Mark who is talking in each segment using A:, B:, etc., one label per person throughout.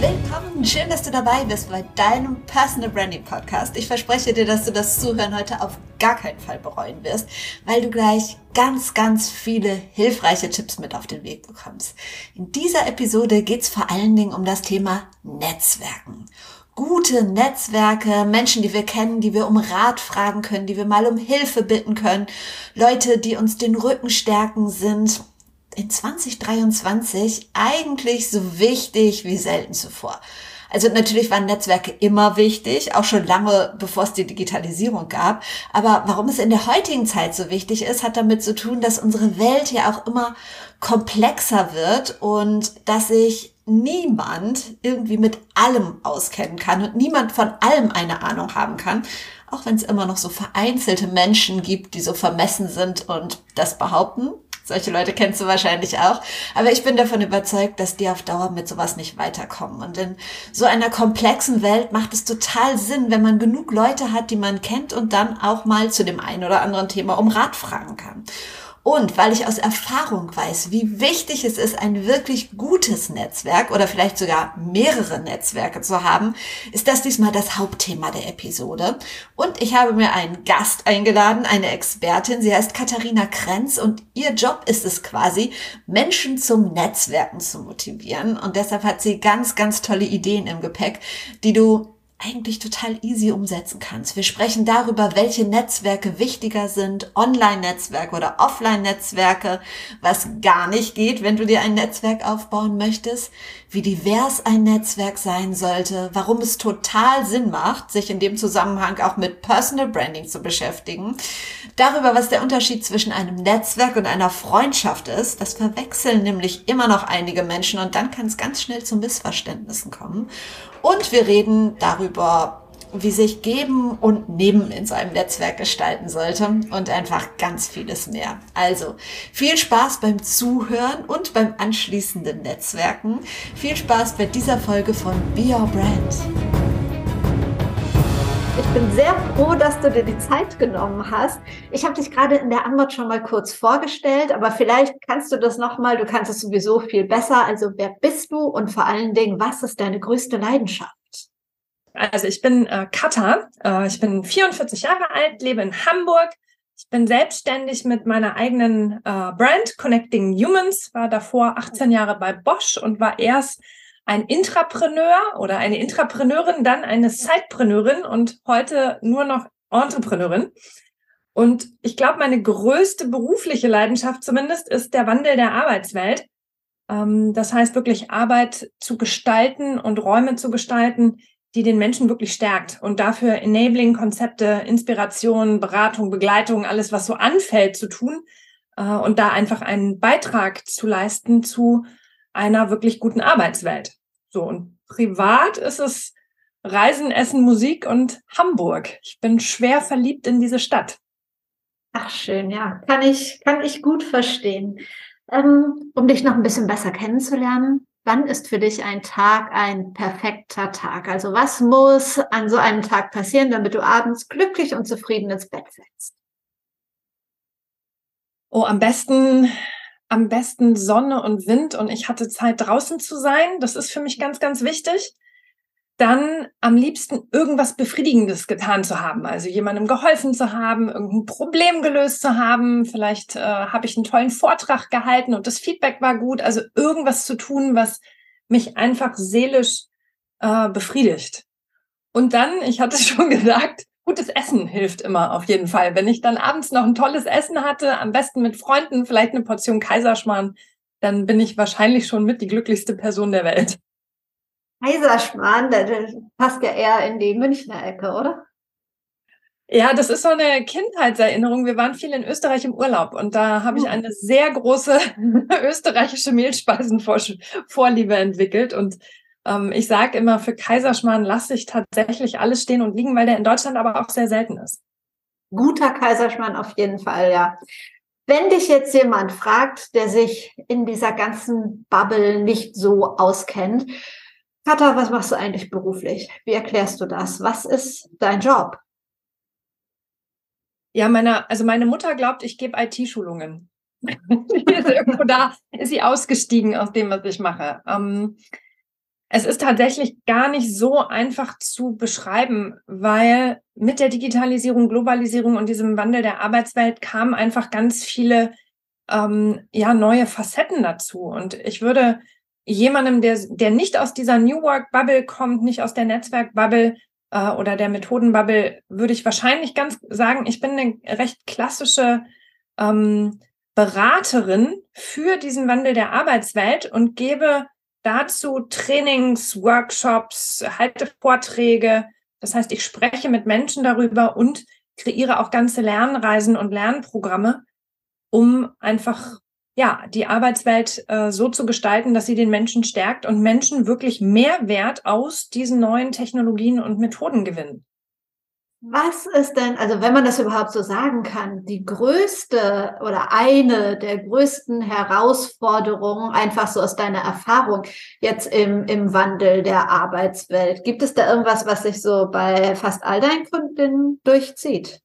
A: Willkommen, schön, dass du dabei bist bei deinem Personal Branding Podcast. Ich verspreche dir, dass du das Zuhören heute auf gar keinen Fall bereuen wirst, weil du gleich ganz, ganz viele hilfreiche Tipps mit auf den Weg bekommst. In dieser Episode geht es vor allen Dingen um das Thema Netzwerken gute Netzwerke, Menschen, die wir kennen, die wir um Rat fragen können, die wir mal um Hilfe bitten können, Leute, die uns den Rücken stärken sind in 2023 eigentlich so wichtig wie selten zuvor. Also natürlich waren Netzwerke immer wichtig, auch schon lange bevor es die Digitalisierung gab. Aber warum es in der heutigen Zeit so wichtig ist, hat damit zu tun, dass unsere Welt ja auch immer komplexer wird und dass sich niemand irgendwie mit allem auskennen kann und niemand von allem eine Ahnung haben kann. Auch wenn es immer noch so vereinzelte Menschen gibt, die so vermessen sind und das behaupten. Solche Leute kennst du wahrscheinlich auch. Aber ich bin davon überzeugt, dass die auf Dauer mit sowas nicht weiterkommen. Und in so einer komplexen Welt macht es total Sinn, wenn man genug Leute hat, die man kennt und dann auch mal zu dem einen oder anderen Thema um Rat fragen kann. Und weil ich aus Erfahrung weiß, wie wichtig es ist, ein wirklich gutes Netzwerk oder vielleicht sogar mehrere Netzwerke zu haben, ist das diesmal das Hauptthema der Episode. Und ich habe mir einen Gast eingeladen, eine Expertin. Sie heißt Katharina Krenz und ihr Job ist es quasi, Menschen zum Netzwerken zu motivieren. Und deshalb hat sie ganz, ganz tolle Ideen im Gepäck, die du eigentlich total easy umsetzen kannst. Wir sprechen darüber, welche Netzwerke wichtiger sind, Online-Netzwerke oder Offline-Netzwerke, was gar nicht geht, wenn du dir ein Netzwerk aufbauen möchtest, wie divers ein Netzwerk sein sollte, warum es total Sinn macht, sich in dem Zusammenhang auch mit Personal Branding zu beschäftigen, darüber, was der Unterschied zwischen einem Netzwerk und einer Freundschaft ist. Das verwechseln nämlich immer noch einige Menschen und dann kann es ganz schnell zu Missverständnissen kommen. Und wir reden darüber, wie sich Geben und Nehmen in so einem Netzwerk gestalten sollte und einfach ganz vieles mehr. Also viel Spaß beim Zuhören und beim anschließenden Netzwerken. Viel Spaß bei dieser Folge von Be Your Brand. Bin sehr froh, dass du dir die Zeit genommen hast. Ich habe dich gerade in der Antwort schon mal kurz vorgestellt, aber vielleicht kannst du das nochmal, du kannst es sowieso viel besser. Also wer bist du und vor allen Dingen, was ist deine größte Leidenschaft?
B: Also ich bin äh, Katha, äh, ich bin 44 Jahre alt, lebe in Hamburg. Ich bin selbstständig mit meiner eigenen äh, Brand Connecting Humans, war davor 18 Jahre bei Bosch und war erst ein Intrapreneur oder eine Intrapreneurin, dann eine Sidepreneurin und heute nur noch Entrepreneurin. Und ich glaube, meine größte berufliche Leidenschaft zumindest ist der Wandel der Arbeitswelt. Ähm, das heißt wirklich Arbeit zu gestalten und Räume zu gestalten, die den Menschen wirklich stärkt und dafür Enabling-Konzepte, Inspiration, Beratung, Begleitung, alles, was so anfällt, zu tun äh, und da einfach einen Beitrag zu leisten zu einer wirklich guten Arbeitswelt. So, und privat ist es Reisen, Essen, Musik und Hamburg. Ich bin schwer verliebt in diese Stadt.
A: Ach, schön, ja. Kann ich, kann ich gut verstehen. Ähm, um dich noch ein bisschen besser kennenzulernen, wann ist für dich ein Tag ein perfekter Tag? Also was muss an so einem Tag passieren, damit du abends glücklich und zufrieden ins Bett fällst?
B: Oh, am besten am besten Sonne und Wind und ich hatte Zeit draußen zu sein. Das ist für mich ganz, ganz wichtig. Dann am liebsten irgendwas Befriedigendes getan zu haben, also jemandem geholfen zu haben, irgendein Problem gelöst zu haben. Vielleicht äh, habe ich einen tollen Vortrag gehalten und das Feedback war gut. Also irgendwas zu tun, was mich einfach seelisch äh, befriedigt. Und dann, ich hatte schon gesagt, gutes Essen hilft immer auf jeden Fall. Wenn ich dann abends noch ein tolles Essen hatte, am besten mit Freunden, vielleicht eine Portion Kaiserschmarrn, dann bin ich wahrscheinlich schon mit die glücklichste Person der Welt.
A: Kaiserschmarrn, das passt ja eher in die Münchner Ecke, oder?
B: Ja, das ist so eine Kindheitserinnerung. Wir waren viel in Österreich im Urlaub und da habe ich oh. eine sehr große österreichische Mehlspeisenvorliebe entwickelt und ich sage immer, für Kaiserschmarrn lasse ich tatsächlich alles stehen und liegen, weil der in Deutschland aber auch sehr selten ist.
A: Guter Kaiserschmarrn auf jeden Fall, ja. Wenn dich jetzt jemand fragt, der sich in dieser ganzen Bubble nicht so auskennt,
C: Katha, was machst du eigentlich beruflich? Wie erklärst du das? Was ist dein Job?
B: Ja, meine, also meine Mutter glaubt, ich gebe IT-Schulungen. irgendwo da ist sie ausgestiegen aus dem, was ich mache. Ähm, es ist tatsächlich gar nicht so einfach zu beschreiben, weil mit der Digitalisierung, Globalisierung und diesem Wandel der Arbeitswelt kamen einfach ganz viele ähm, ja, neue Facetten dazu. Und ich würde jemandem, der, der nicht aus dieser New Work Bubble kommt, nicht aus der Netzwerk Bubble äh, oder der Methoden Bubble, würde ich wahrscheinlich ganz sagen, ich bin eine recht klassische ähm, Beraterin für diesen Wandel der Arbeitswelt und gebe dazu Trainings, Workshops, halte Vorträge. Das heißt, ich spreche mit Menschen darüber und kreiere auch ganze Lernreisen und Lernprogramme, um einfach ja, die Arbeitswelt äh, so zu gestalten, dass sie den Menschen stärkt und Menschen wirklich mehr Wert aus diesen neuen Technologien und Methoden gewinnen.
C: Was ist denn, also wenn man das überhaupt so sagen kann, die größte oder eine der größten Herausforderungen, einfach so aus deiner Erfahrung jetzt im, im Wandel der Arbeitswelt? Gibt es da irgendwas, was sich so bei fast all deinen Kunden durchzieht?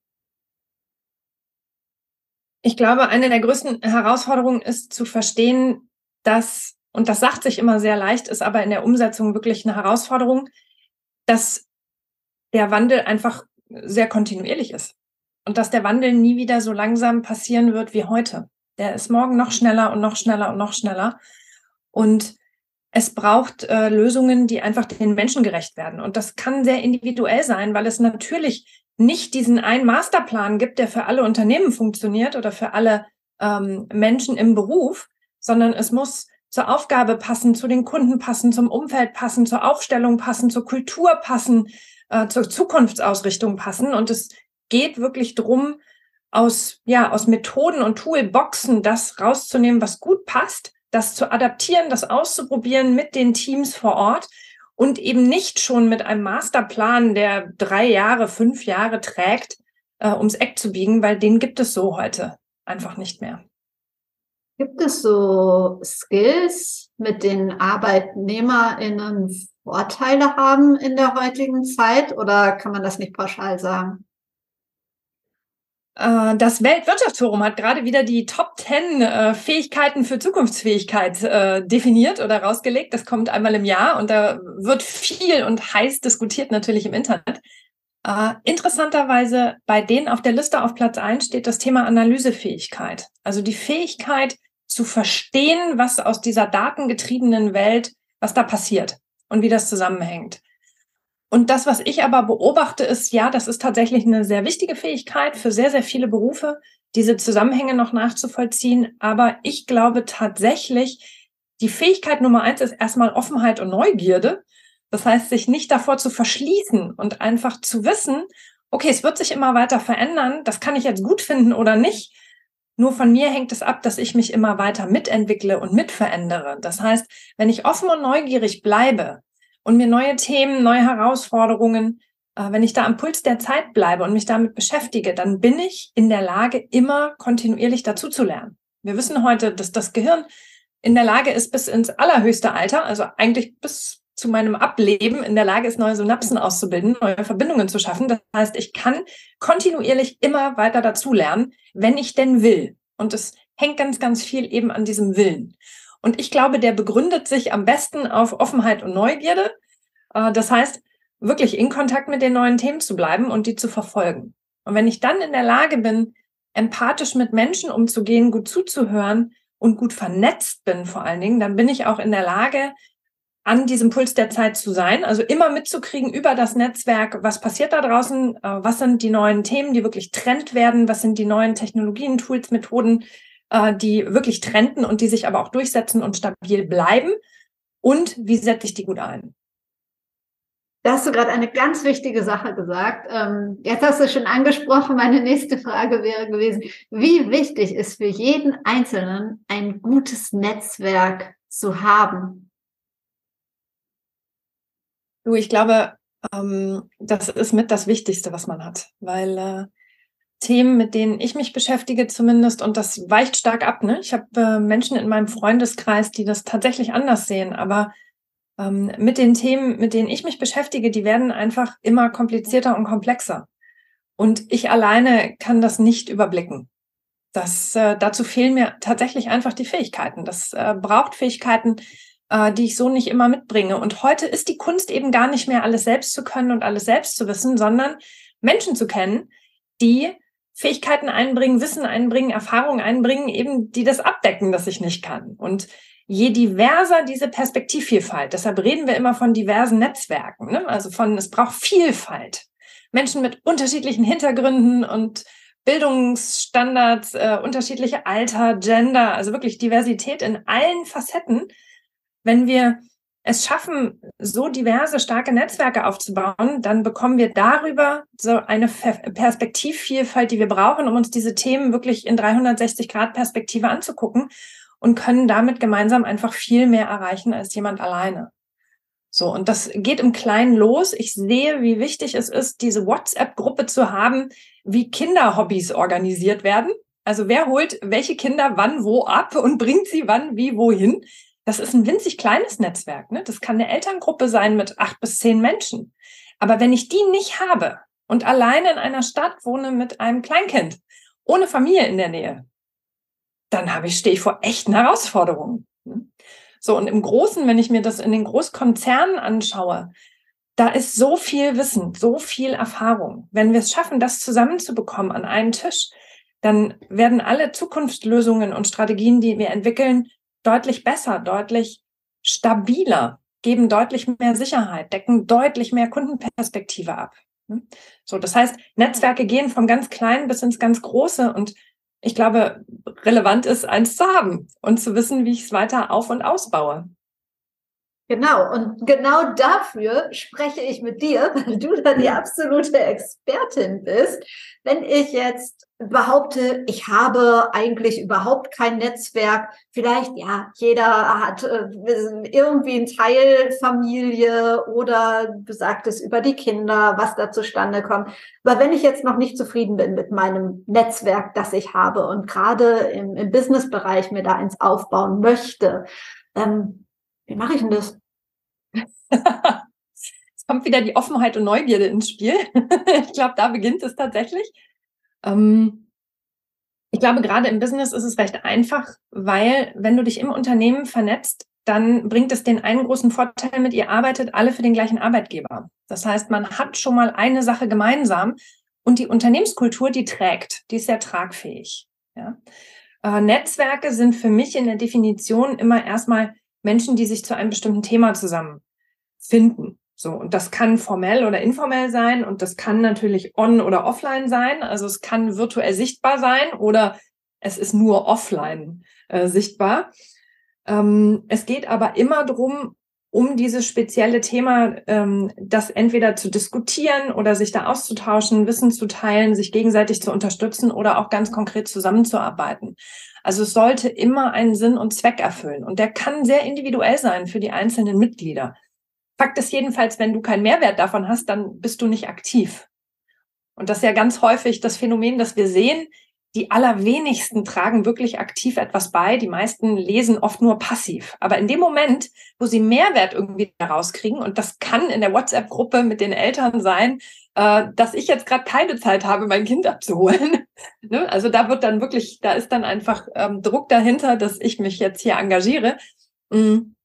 B: Ich glaube, eine der größten Herausforderungen ist zu verstehen, dass, und das sagt sich immer sehr leicht, ist aber in der Umsetzung wirklich eine Herausforderung, dass der Wandel einfach sehr kontinuierlich ist. Und dass der Wandel nie wieder so langsam passieren wird wie heute. Der ist morgen noch schneller und noch schneller und noch schneller. Und es braucht äh, Lösungen, die einfach den Menschen gerecht werden. Und das kann sehr individuell sein, weil es natürlich nicht diesen einen Masterplan gibt, der für alle Unternehmen funktioniert oder für alle ähm, Menschen im Beruf, sondern es muss zur Aufgabe passen, zu den Kunden passen, zum Umfeld passen, zur Aufstellung passen, zur Kultur passen, äh, zur Zukunftsausrichtung passen. Und es geht wirklich drum, aus, ja, aus Methoden und Toolboxen das rauszunehmen, was gut passt, das zu adaptieren, das auszuprobieren mit den Teams vor Ort und eben nicht schon mit einem Masterplan, der drei Jahre, fünf Jahre trägt, äh, ums Eck zu biegen, weil den gibt es so heute einfach nicht mehr.
C: Gibt es so Skills, mit den ArbeitnehmerInnen Vorteile haben in der heutigen Zeit oder kann man das nicht pauschal sagen?
B: Äh, das Weltwirtschaftsforum hat gerade wieder die Top 10 äh, Fähigkeiten für Zukunftsfähigkeit äh, definiert oder rausgelegt. Das kommt einmal im Jahr und da wird viel und heiß diskutiert natürlich im Internet. Interessanterweise bei denen auf der Liste auf Platz 1 steht das Thema Analysefähigkeit. Also die Fähigkeit zu verstehen, was aus dieser datengetriebenen Welt, was da passiert und wie das zusammenhängt. Und das, was ich aber beobachte, ist, ja, das ist tatsächlich eine sehr wichtige Fähigkeit für sehr, sehr viele Berufe, diese Zusammenhänge noch nachzuvollziehen. Aber ich glaube tatsächlich, die Fähigkeit Nummer eins ist erstmal Offenheit und Neugierde. Das heißt, sich nicht davor zu verschließen und einfach zu wissen, okay, es wird sich immer weiter verändern. Das kann ich jetzt gut finden oder nicht. Nur von mir hängt es ab, dass ich mich immer weiter mitentwickle und mitverändere. Das heißt, wenn ich offen und neugierig bleibe und mir neue Themen, neue Herausforderungen, äh, wenn ich da am Puls der Zeit bleibe und mich damit beschäftige, dann bin ich in der Lage, immer kontinuierlich dazu zu lernen. Wir wissen heute, dass das Gehirn in der Lage ist, bis ins allerhöchste Alter, also eigentlich bis zu meinem Ableben in der Lage ist, neue Synapsen auszubilden, neue Verbindungen zu schaffen. Das heißt, ich kann kontinuierlich immer weiter dazu lernen, wenn ich denn will. Und es hängt ganz, ganz viel eben an diesem Willen. Und ich glaube, der begründet sich am besten auf Offenheit und Neugierde. Äh, das heißt, wirklich in Kontakt mit den neuen Themen zu bleiben und die zu verfolgen. Und wenn ich dann in der Lage bin, empathisch mit Menschen umzugehen, gut zuzuhören und gut vernetzt bin vor allen Dingen, dann bin ich auch in der Lage, an diesem Puls der Zeit zu sein, also immer mitzukriegen über das Netzwerk, was passiert da draußen, äh, was sind die neuen Themen, die wirklich Trend werden, was sind die neuen Technologien, Tools, Methoden, äh, die wirklich trenden und die sich aber auch durchsetzen und stabil bleiben und wie setze ich die gut ein.
C: Da hast du gerade eine ganz wichtige Sache gesagt. Ähm, jetzt hast du schon angesprochen, meine nächste Frage wäre gewesen, wie wichtig ist für jeden Einzelnen ein gutes Netzwerk zu haben?
B: Du, ich glaube, ähm, das ist mit das Wichtigste, was man hat, weil äh, Themen, mit denen ich mich beschäftige zumindest, und das weicht stark ab. Ne? Ich habe äh, Menschen in meinem Freundeskreis, die das tatsächlich anders sehen, aber ähm, mit den Themen, mit denen ich mich beschäftige, die werden einfach immer komplizierter und komplexer. Und ich alleine kann das nicht überblicken. Das, äh, dazu fehlen mir tatsächlich einfach die Fähigkeiten. Das äh, braucht Fähigkeiten, äh, die ich so nicht immer mitbringe. Und heute ist die Kunst eben gar nicht mehr alles selbst zu können und alles selbst zu wissen, sondern Menschen zu kennen, die Fähigkeiten einbringen, Wissen einbringen, Erfahrungen einbringen, eben die das abdecken, das ich nicht kann. Und je diverser diese Perspektivvielfalt, deshalb reden wir immer von diversen Netzwerken, ne? also von, es braucht Vielfalt. Menschen mit unterschiedlichen Hintergründen und Bildungsstandards, äh, unterschiedliche Alter, Gender, also wirklich Diversität in allen Facetten. Wenn wir es schaffen, so diverse, starke Netzwerke aufzubauen, dann bekommen wir darüber so eine Perspektivvielfalt, die wir brauchen, um uns diese Themen wirklich in 360 Grad Perspektive anzugucken und können damit gemeinsam einfach viel mehr erreichen als jemand alleine. So, und das geht im Kleinen los. Ich sehe, wie wichtig es ist, diese WhatsApp-Gruppe zu haben, wie Kinderhobbys organisiert werden. Also wer holt welche Kinder wann wo ab und bringt sie wann wie wohin? Das ist ein winzig kleines Netzwerk. Ne? Das kann eine Elterngruppe sein mit acht bis zehn Menschen. Aber wenn ich die nicht habe und alleine in einer Stadt wohne mit einem Kleinkind, ohne Familie in der Nähe, dann habe ich, stehe ich vor echten Herausforderungen. Ne? So, und im Großen, wenn ich mir das in den Großkonzernen anschaue, da ist so viel Wissen, so viel Erfahrung. Wenn wir es schaffen, das zusammenzubekommen an einen Tisch, dann werden alle Zukunftslösungen und Strategien, die wir entwickeln, deutlich besser, deutlich stabiler, geben deutlich mehr Sicherheit, decken deutlich mehr Kundenperspektive ab. So, das heißt, Netzwerke gehen vom ganz Kleinen bis ins ganz Große und ich glaube, relevant ist, eins zu haben und zu wissen, wie ich es weiter auf- und ausbaue.
C: Genau, und genau dafür spreche ich mit dir, weil du da die absolute Expertin bist. Wenn ich jetzt behaupte, ich habe eigentlich überhaupt kein Netzwerk, vielleicht, ja, jeder hat äh, irgendwie ein Teil Familie oder besagt es über die Kinder, was da zustande kommt. Aber wenn ich jetzt noch nicht zufrieden bin mit meinem Netzwerk, das ich habe und gerade im, im Businessbereich mir da eins aufbauen möchte, ähm, wie mache ich denn das?
B: es kommt wieder die Offenheit und Neugierde ins Spiel. ich glaube, da beginnt es tatsächlich. Ähm, ich glaube, gerade im Business ist es recht einfach, weil wenn du dich im Unternehmen vernetzt, dann bringt es den einen großen Vorteil mit, ihr arbeitet alle für den gleichen Arbeitgeber. Das heißt, man hat schon mal eine Sache gemeinsam und die Unternehmenskultur, die trägt, die ist sehr tragfähig. Ja? Äh, Netzwerke sind für mich in der Definition immer erstmal Menschen, die sich zu einem bestimmten Thema zusammenfinden. So, und das kann formell oder informell sein und das kann natürlich on oder offline sein. Also es kann virtuell sichtbar sein oder es ist nur offline äh, sichtbar. Ähm, es geht aber immer darum, um dieses spezielle Thema, ähm, das entweder zu diskutieren oder sich da auszutauschen, Wissen zu teilen, sich gegenseitig zu unterstützen oder auch ganz konkret zusammenzuarbeiten. Also es sollte immer einen Sinn und Zweck erfüllen. Und der kann sehr individuell sein für die einzelnen Mitglieder. Fakt ist jedenfalls, wenn du keinen Mehrwert davon hast, dann bist du nicht aktiv. Und das ist ja ganz häufig das Phänomen, das wir sehen. Die allerwenigsten tragen wirklich aktiv etwas bei. Die meisten lesen oft nur passiv. Aber in dem Moment, wo sie Mehrwert irgendwie herauskriegen, und das kann in der WhatsApp-Gruppe mit den Eltern sein, äh, dass ich jetzt gerade keine Zeit habe, mein Kind abzuholen. ne? Also da wird dann wirklich, da ist dann einfach ähm, Druck dahinter, dass ich mich jetzt hier engagiere. Mhm.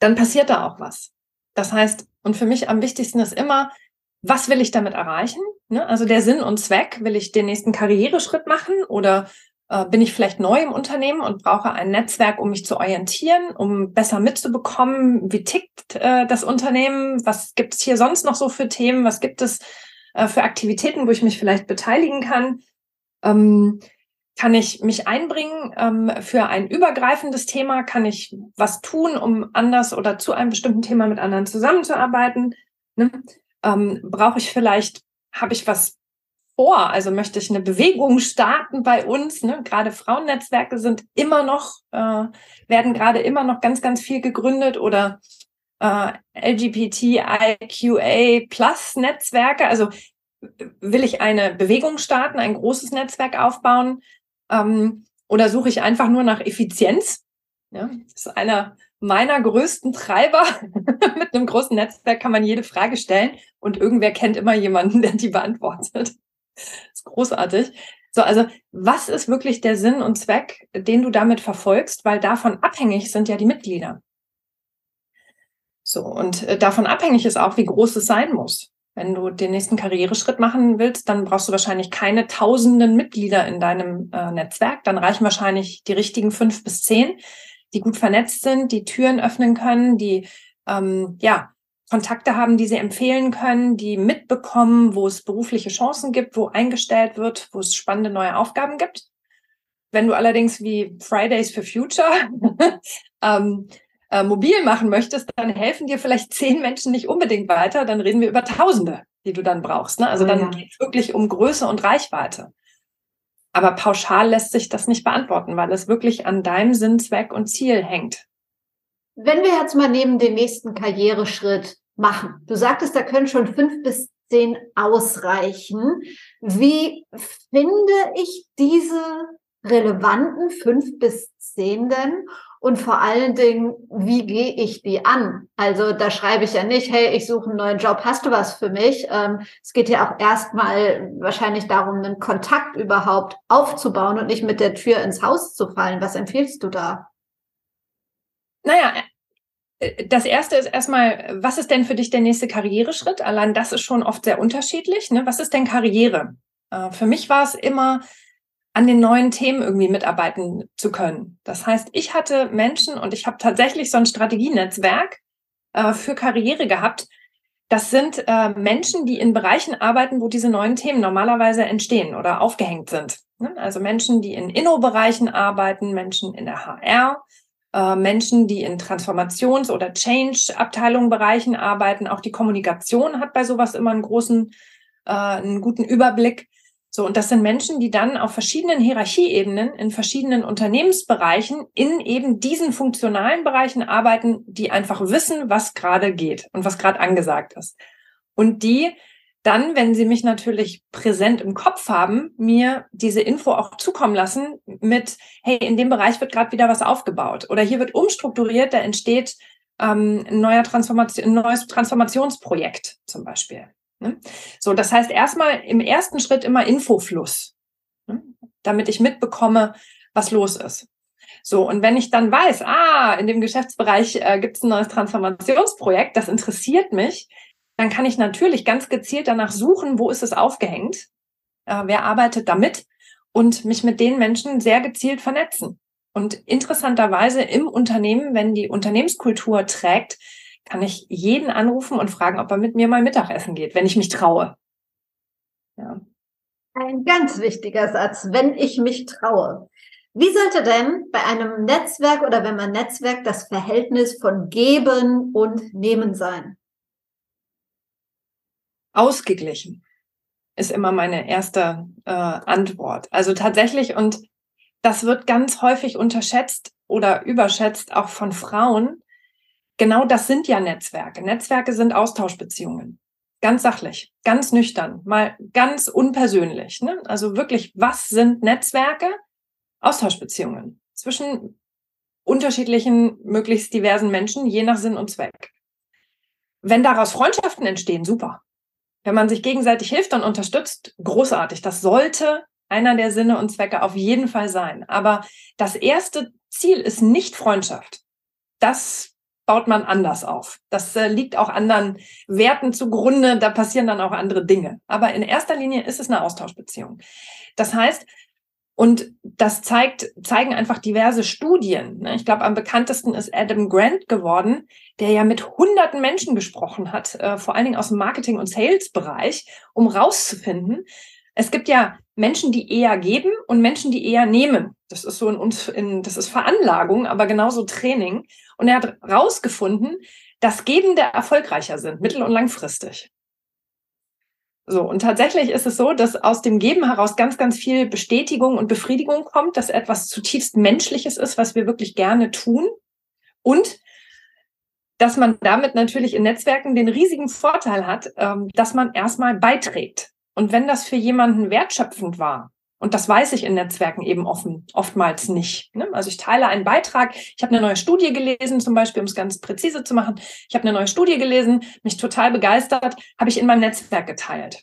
B: Dann passiert da auch was. Das heißt, und für mich am wichtigsten ist immer, was will ich damit erreichen? Ne? Also der Sinn und Zweck, will ich den nächsten Karriereschritt machen oder bin ich vielleicht neu im Unternehmen und brauche ein Netzwerk, um mich zu orientieren, um besser mitzubekommen, wie tickt äh, das Unternehmen, was gibt es hier sonst noch so für Themen, was gibt es äh, für Aktivitäten, wo ich mich vielleicht beteiligen kann. Ähm, kann ich mich einbringen ähm, für ein übergreifendes Thema? Kann ich was tun, um anders oder zu einem bestimmten Thema mit anderen zusammenzuarbeiten? Ne? Ähm, Brauche ich vielleicht, habe ich was vor? Also möchte ich eine Bewegung starten bei uns? Ne? Gerade Frauennetzwerke sind immer noch, äh, werden gerade immer noch ganz, ganz viel gegründet oder äh, LGBTIQA Plus Netzwerke. Also will ich eine Bewegung starten, ein großes Netzwerk aufbauen? Ähm, oder suche ich einfach nur nach Effizienz? Ja, das ist einer meiner größten Treiber. Mit einem großen Netzwerk kann man jede Frage stellen und irgendwer kennt immer jemanden, der die beantwortet. Ist großartig. So, also was ist wirklich der Sinn und Zweck, den du damit verfolgst? Weil davon abhängig sind ja die Mitglieder. So, und äh, davon abhängig ist auch, wie groß es sein muss. Wenn du den nächsten Karriereschritt machen willst, dann brauchst du wahrscheinlich keine tausenden Mitglieder in deinem äh, Netzwerk. Dann reichen wahrscheinlich die richtigen fünf bis zehn, die gut vernetzt sind, die Türen öffnen können, die ähm, ja Kontakte haben, die sie empfehlen können, die mitbekommen, wo es berufliche Chancen gibt, wo eingestellt wird, wo es spannende neue Aufgaben gibt. Wenn du allerdings wie Fridays for Future ähm, äh, mobil machen möchtest, dann helfen dir vielleicht zehn Menschen nicht unbedingt weiter. Dann reden wir über Tausende, die du dann brauchst. Ne? Also oh, dann ja. geht es wirklich um Größe und Reichweite. Aber pauschal lässt sich das nicht beantworten, weil es wirklich an deinem Sinn, Zweck und Ziel hängt.
C: Wenn wir jetzt mal neben den nächsten Karriereschritt machen, du sagtest, da können schon fünf bis zehn ausreichen. Wie finde ich diese relevanten fünf bis zehn denn? Und vor allen Dingen, wie gehe ich die an? Also da schreibe ich ja nicht, hey, ich suche einen neuen Job, hast du was für mich? Ähm, es geht ja auch erstmal wahrscheinlich darum, einen Kontakt überhaupt aufzubauen und nicht mit der Tür ins Haus zu fallen. Was empfiehlst du da?
B: Naja, das erste ist erstmal, was ist denn für dich der nächste Karriereschritt? Allein das ist schon oft sehr unterschiedlich. Ne? Was ist denn Karriere? Äh, für mich war es immer, an den neuen Themen irgendwie mitarbeiten zu können. Das heißt, ich hatte Menschen und ich habe tatsächlich so ein Strategienetzwerk äh, für Karriere gehabt. Das sind äh, Menschen, die in Bereichen arbeiten, wo diese neuen Themen normalerweise entstehen oder aufgehängt sind. Ne? Also Menschen, die in Inno-Bereichen arbeiten, Menschen in der HR, äh, Menschen, die in Transformations- oder Change-Abteilungen, Bereichen arbeiten. Auch die Kommunikation hat bei sowas immer einen großen, äh, einen guten Überblick. So, und das sind Menschen, die dann auf verschiedenen Hierarchieebenen in verschiedenen Unternehmensbereichen in eben diesen funktionalen Bereichen arbeiten, die einfach wissen, was gerade geht und was gerade angesagt ist. Und die dann, wenn sie mich natürlich präsent im Kopf haben, mir diese Info auch zukommen lassen mit, hey, in dem Bereich wird gerade wieder was aufgebaut oder hier wird umstrukturiert, da entsteht ähm, ein, neuer Transformation, ein neues Transformationsprojekt zum Beispiel. Ne? So, das heißt erstmal im ersten Schritt immer Infofluss, ne? damit ich mitbekomme, was los ist. So, und wenn ich dann weiß, ah, in dem Geschäftsbereich äh, gibt es ein neues Transformationsprojekt, das interessiert mich, dann kann ich natürlich ganz gezielt danach suchen, wo ist es aufgehängt, äh, wer arbeitet damit und mich mit den Menschen sehr gezielt vernetzen. Und interessanterweise im Unternehmen, wenn die Unternehmenskultur trägt, kann ich jeden anrufen und fragen, ob er mit mir mal Mittagessen geht, wenn ich mich traue.
C: Ja. Ein ganz wichtiger Satz, wenn ich mich traue. Wie sollte denn bei einem Netzwerk oder wenn man Netzwerk das Verhältnis von Geben und Nehmen sein?
B: Ausgeglichen ist immer meine erste äh, Antwort. Also tatsächlich, und das wird ganz häufig unterschätzt oder überschätzt, auch von Frauen, genau das sind ja Netzwerke. Netzwerke sind Austauschbeziehungen. Ganz sachlich, ganz nüchtern, mal ganz unpersönlich. Ne? Also wirklich, was sind Netzwerke? Austauschbeziehungen zwischen unterschiedlichen, möglichst diversen Menschen, je nach Sinn und Zweck. Wenn daraus Freundschaften entstehen, super. Wenn man sich gegenseitig hilft und unterstützt, großartig. Das sollte einer der Sinne und Zwecke auf jeden Fall sein. Aber das erste Ziel ist nicht Freundschaft. Das baut man anders auf. Das äh, liegt auch anderen Werten zugrunde, da passieren dann auch andere Dinge. Aber in erster Linie ist es eine Austauschbeziehung. Das heißt, und das zeigt, zeigen einfach diverse Studien. Ne? Ich glaube, am bekanntesten ist Adam Grant geworden, der ja mit hunderten Menschen gesprochen hat, äh, vor allen Dingen aus dem Marketing- und Sales-Bereich, um rauszufinden, es gibt ja Menschen, die eher geben und Menschen, die eher nehmen. Das ist so in uns, in, das ist Veranlagung, aber genauso Training. Und er hat rausgefunden, dass Gebende erfolgreicher sind, mittel- und langfristig. So, und tatsächlich ist es so, dass aus dem Geben heraus ganz, ganz viel Bestätigung und Befriedigung kommt, dass etwas zutiefst Menschliches ist, was wir wirklich gerne tun. Und dass man damit natürlich in Netzwerken den riesigen Vorteil hat, ähm, dass man erstmal beiträgt. Und wenn das für jemanden wertschöpfend war, Und das weiß ich in Netzwerken eben offen, oftmals nicht. Ne? Also ich teile einen Beitrag. Ich habe eine neue Studie gelesen, zum Beispiel, um es ganz präzise zu machen. Ich habe eine neue Studie gelesen, mich total begeistert, habe ich in meinem Netzwerk geteilt.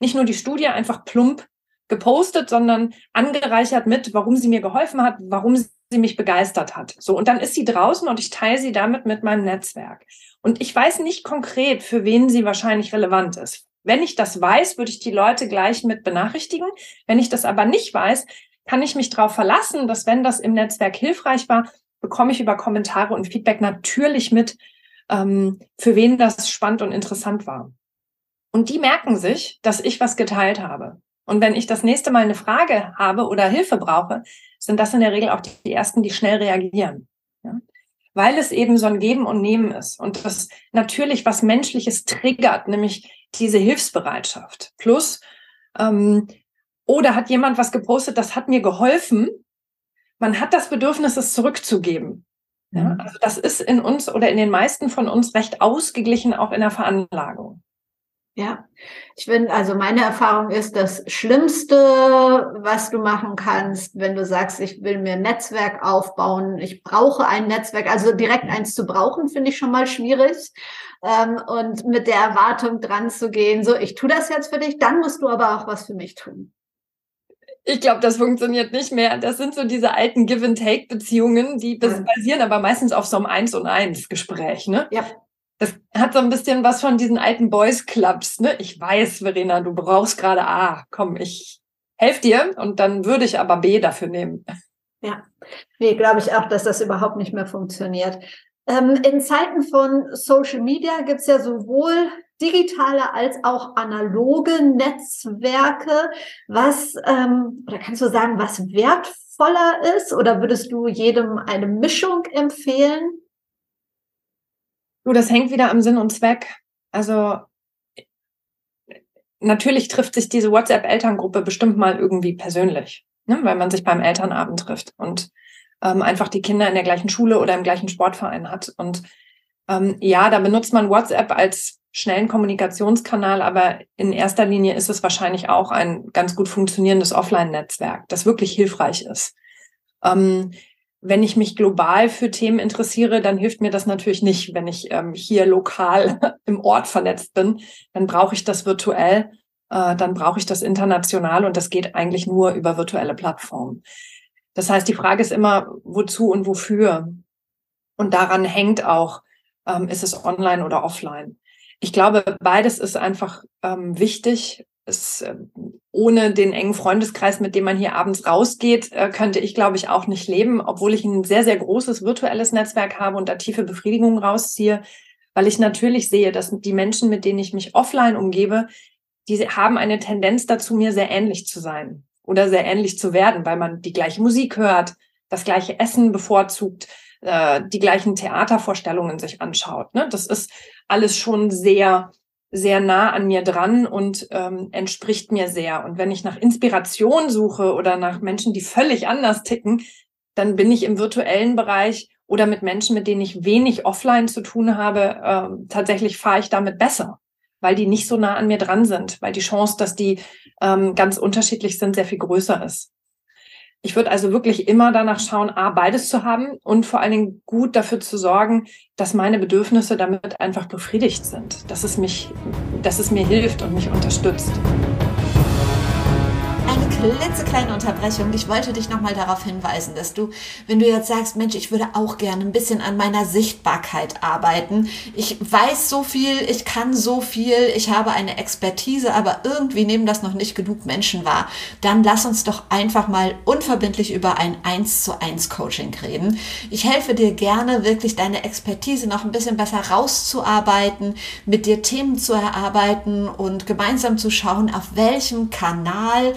B: Nicht nur die Studie einfach plump gepostet, sondern angereichert mit, warum sie mir geholfen hat, warum sie mich begeistert hat. So, und dann ist sie draußen und ich teile sie damit mit meinem Netzwerk. Und ich weiß nicht konkret, für wen sie wahrscheinlich relevant ist. Wenn ich das weiß, würde ich die Leute gleich mit benachrichtigen. Wenn ich das aber nicht weiß, kann ich mich darauf verlassen, dass wenn das im Netzwerk hilfreich war, bekomme ich über Kommentare und Feedback natürlich mit, ähm, für wen das spannend und interessant war. Und die merken sich, dass ich was geteilt habe. Und wenn ich das nächste Mal eine Frage habe oder Hilfe brauche, sind das in der Regel auch die ersten, die schnell reagieren. Ja? Weil es eben so ein Geben und Nehmen ist und das natürlich was Menschliches triggert, nämlich diese Hilfsbereitschaft. Plus, ähm, oder hat jemand was gepostet, das hat mir geholfen. Man hat das Bedürfnis, es zurückzugeben. Ja, mhm. also das ist in uns oder in den meisten von uns recht ausgeglichen, auch in der Veranlagung.
C: Ja, ich finde, also meine Erfahrung ist, das Schlimmste, was du machen kannst, wenn du sagst, ich will mir ein Netzwerk aufbauen, ich brauche ein Netzwerk, also direkt eins zu brauchen, finde ich schon mal schwierig. Ähm, und mit der Erwartung dran zu gehen, so, ich tue das jetzt für dich, dann musst du aber auch was für mich tun.
B: Ich glaube, das funktioniert nicht mehr. Das sind so diese alten Give-and-Take-Beziehungen, die basieren aber meistens auf so einem Eins- und Eins-Gespräch. Ne? Ja. Das hat so ein bisschen was von diesen alten Boys Clubs. Ne? Ich weiß, Verena, du brauchst gerade A. Komm, ich helfe dir und dann würde ich aber B dafür nehmen.
C: Ja, nee, glaube ich auch, dass das überhaupt nicht mehr funktioniert. Ähm, in Zeiten von Social Media gibt es ja sowohl digitale als auch analoge Netzwerke. Was, ähm, oder kannst du sagen, was wertvoller ist? Oder würdest du jedem eine Mischung empfehlen?
B: Du, das hängt wieder am Sinn und Zweck. Also natürlich trifft sich diese WhatsApp-Elterngruppe bestimmt mal irgendwie persönlich, ne? weil man sich beim Elternabend trifft und ähm, einfach die Kinder in der gleichen Schule oder im gleichen Sportverein hat. Und ähm, ja, da benutzt man WhatsApp als schnellen Kommunikationskanal, aber in erster Linie ist es wahrscheinlich auch ein ganz gut funktionierendes Offline-Netzwerk, das wirklich hilfreich ist. Ähm, wenn ich mich global für Themen interessiere, dann hilft mir das natürlich nicht, wenn ich ähm, hier lokal im Ort vernetzt bin. Dann brauche ich das virtuell, äh, dann brauche ich das international und das geht eigentlich nur über virtuelle Plattformen. Das heißt, die Frage ist immer, wozu und wofür. Und daran hängt auch, ähm, ist es online oder offline. Ich glaube, beides ist einfach ähm, wichtig es, äh, ohne den engen Freundeskreis, mit dem man hier abends rausgeht, äh, könnte ich, glaube ich, auch nicht leben, obwohl ich ein sehr, sehr großes virtuelles Netzwerk habe und da tiefe Befriedigung rausziehe, weil ich natürlich sehe, dass die Menschen, mit denen ich mich offline umgebe, die haben eine Tendenz dazu, mir sehr ähnlich zu sein oder sehr ähnlich zu werden, weil man die gleiche Musik hört, das gleiche Essen bevorzugt, äh, die gleichen Theatervorstellungen sich anschaut. Ne? Das ist alles schon sehr sehr nah an mir dran und ähm, entspricht mir sehr. Und wenn ich nach Inspiration suche oder nach Menschen, die völlig anders ticken, dann bin ich im virtuellen Bereich oder mit Menschen, mit denen ich wenig offline zu tun habe, ähm, tatsächlich fahre ich damit besser, weil die nicht so nah an mir dran sind, weil die Chance, dass die ähm, ganz unterschiedlich sind, sehr viel größer ist. Ich würde also wirklich immer danach schauen, A, beides zu haben und vor allen Dingen gut dafür zu sorgen, dass meine Bedürfnisse damit einfach befriedigt sind, dass es mich, dass es mir hilft und mich unterstützt
C: klitzekleine Unterbrechung. Ich wollte dich nochmal darauf hinweisen, dass du, wenn du jetzt sagst, Mensch, ich würde auch gerne ein bisschen an meiner Sichtbarkeit arbeiten. Ich weiß so viel, ich kann so viel, ich habe eine Expertise, aber irgendwie nehmen das noch nicht genug Menschen wahr. Dann lass uns doch einfach mal unverbindlich über ein 1 zu 1 Coaching reden. Ich helfe dir gerne, wirklich deine Expertise noch ein bisschen besser rauszuarbeiten, mit dir Themen zu erarbeiten und gemeinsam zu schauen, auf welchem Kanal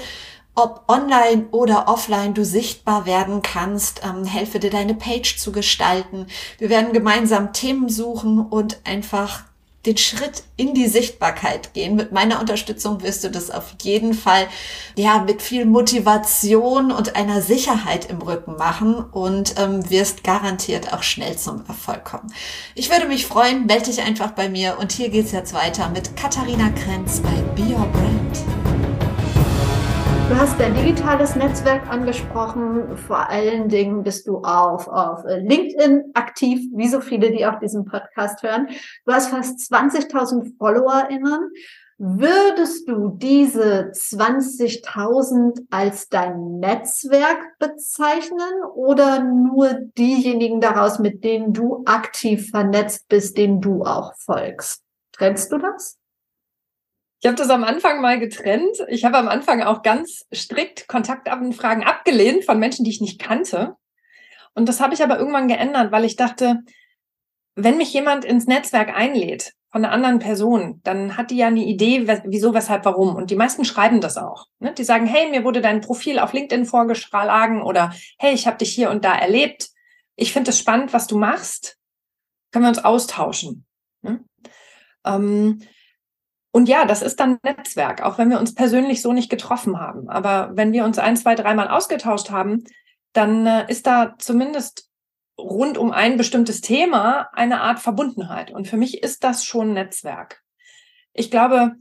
C: ob online oder offline du sichtbar werden kannst, ähm, helfe dir deine Page zu gestalten. Wir werden gemeinsam Themen suchen und einfach den Schritt in die Sichtbarkeit gehen. Mit meiner Unterstützung wirst du das auf jeden Fall ja mit viel Motivation und einer Sicherheit im Rücken machen und ähm, wirst garantiert auch schnell zum Erfolg kommen. Ich würde mich freuen, melde dich einfach bei mir und hier geht's jetzt weiter mit Katharina Krenz bei Be Your Brand. Du hast dein digitales Netzwerk angesprochen. Vor allen Dingen bist du auf, auf LinkedIn aktiv, wie so viele, die auch diesen Podcast hören. Du hast fast 20.000 FollowerInnen. Würdest du diese 20.000 als dein Netzwerk bezeichnen oder nur diejenigen daraus, mit denen du aktiv vernetzt bist, denen du auch folgst? Trennst du das?
B: Ich habe das am Anfang mal getrennt. Ich habe am Anfang auch ganz strikt Kontaktabfragen abgelehnt von Menschen, die ich nicht kannte. Und das habe ich aber irgendwann geändert, weil ich dachte, wenn mich jemand ins Netzwerk einlädt von einer anderen Person, dann hat die ja eine Idee, wieso, weshalb, warum. Und die meisten schreiben das auch. Ne? Die sagen, hey, mir wurde dein Profil auf LinkedIn vorgeschlagen oder hey, ich habe dich hier und da erlebt. Ich finde es spannend, was du machst. Können wir uns austauschen. Ne? Und ja, das ist dann Netzwerk, auch wenn wir uns persönlich so nicht getroffen haben. Aber wenn wir uns ein, zwei, dreimal ausgetauscht haben, dann äh, ist da zumindest rund um ein bestimmtes Thema eine Art Verbundenheit. Und für mich ist das schon Netzwerk. Ich glaube,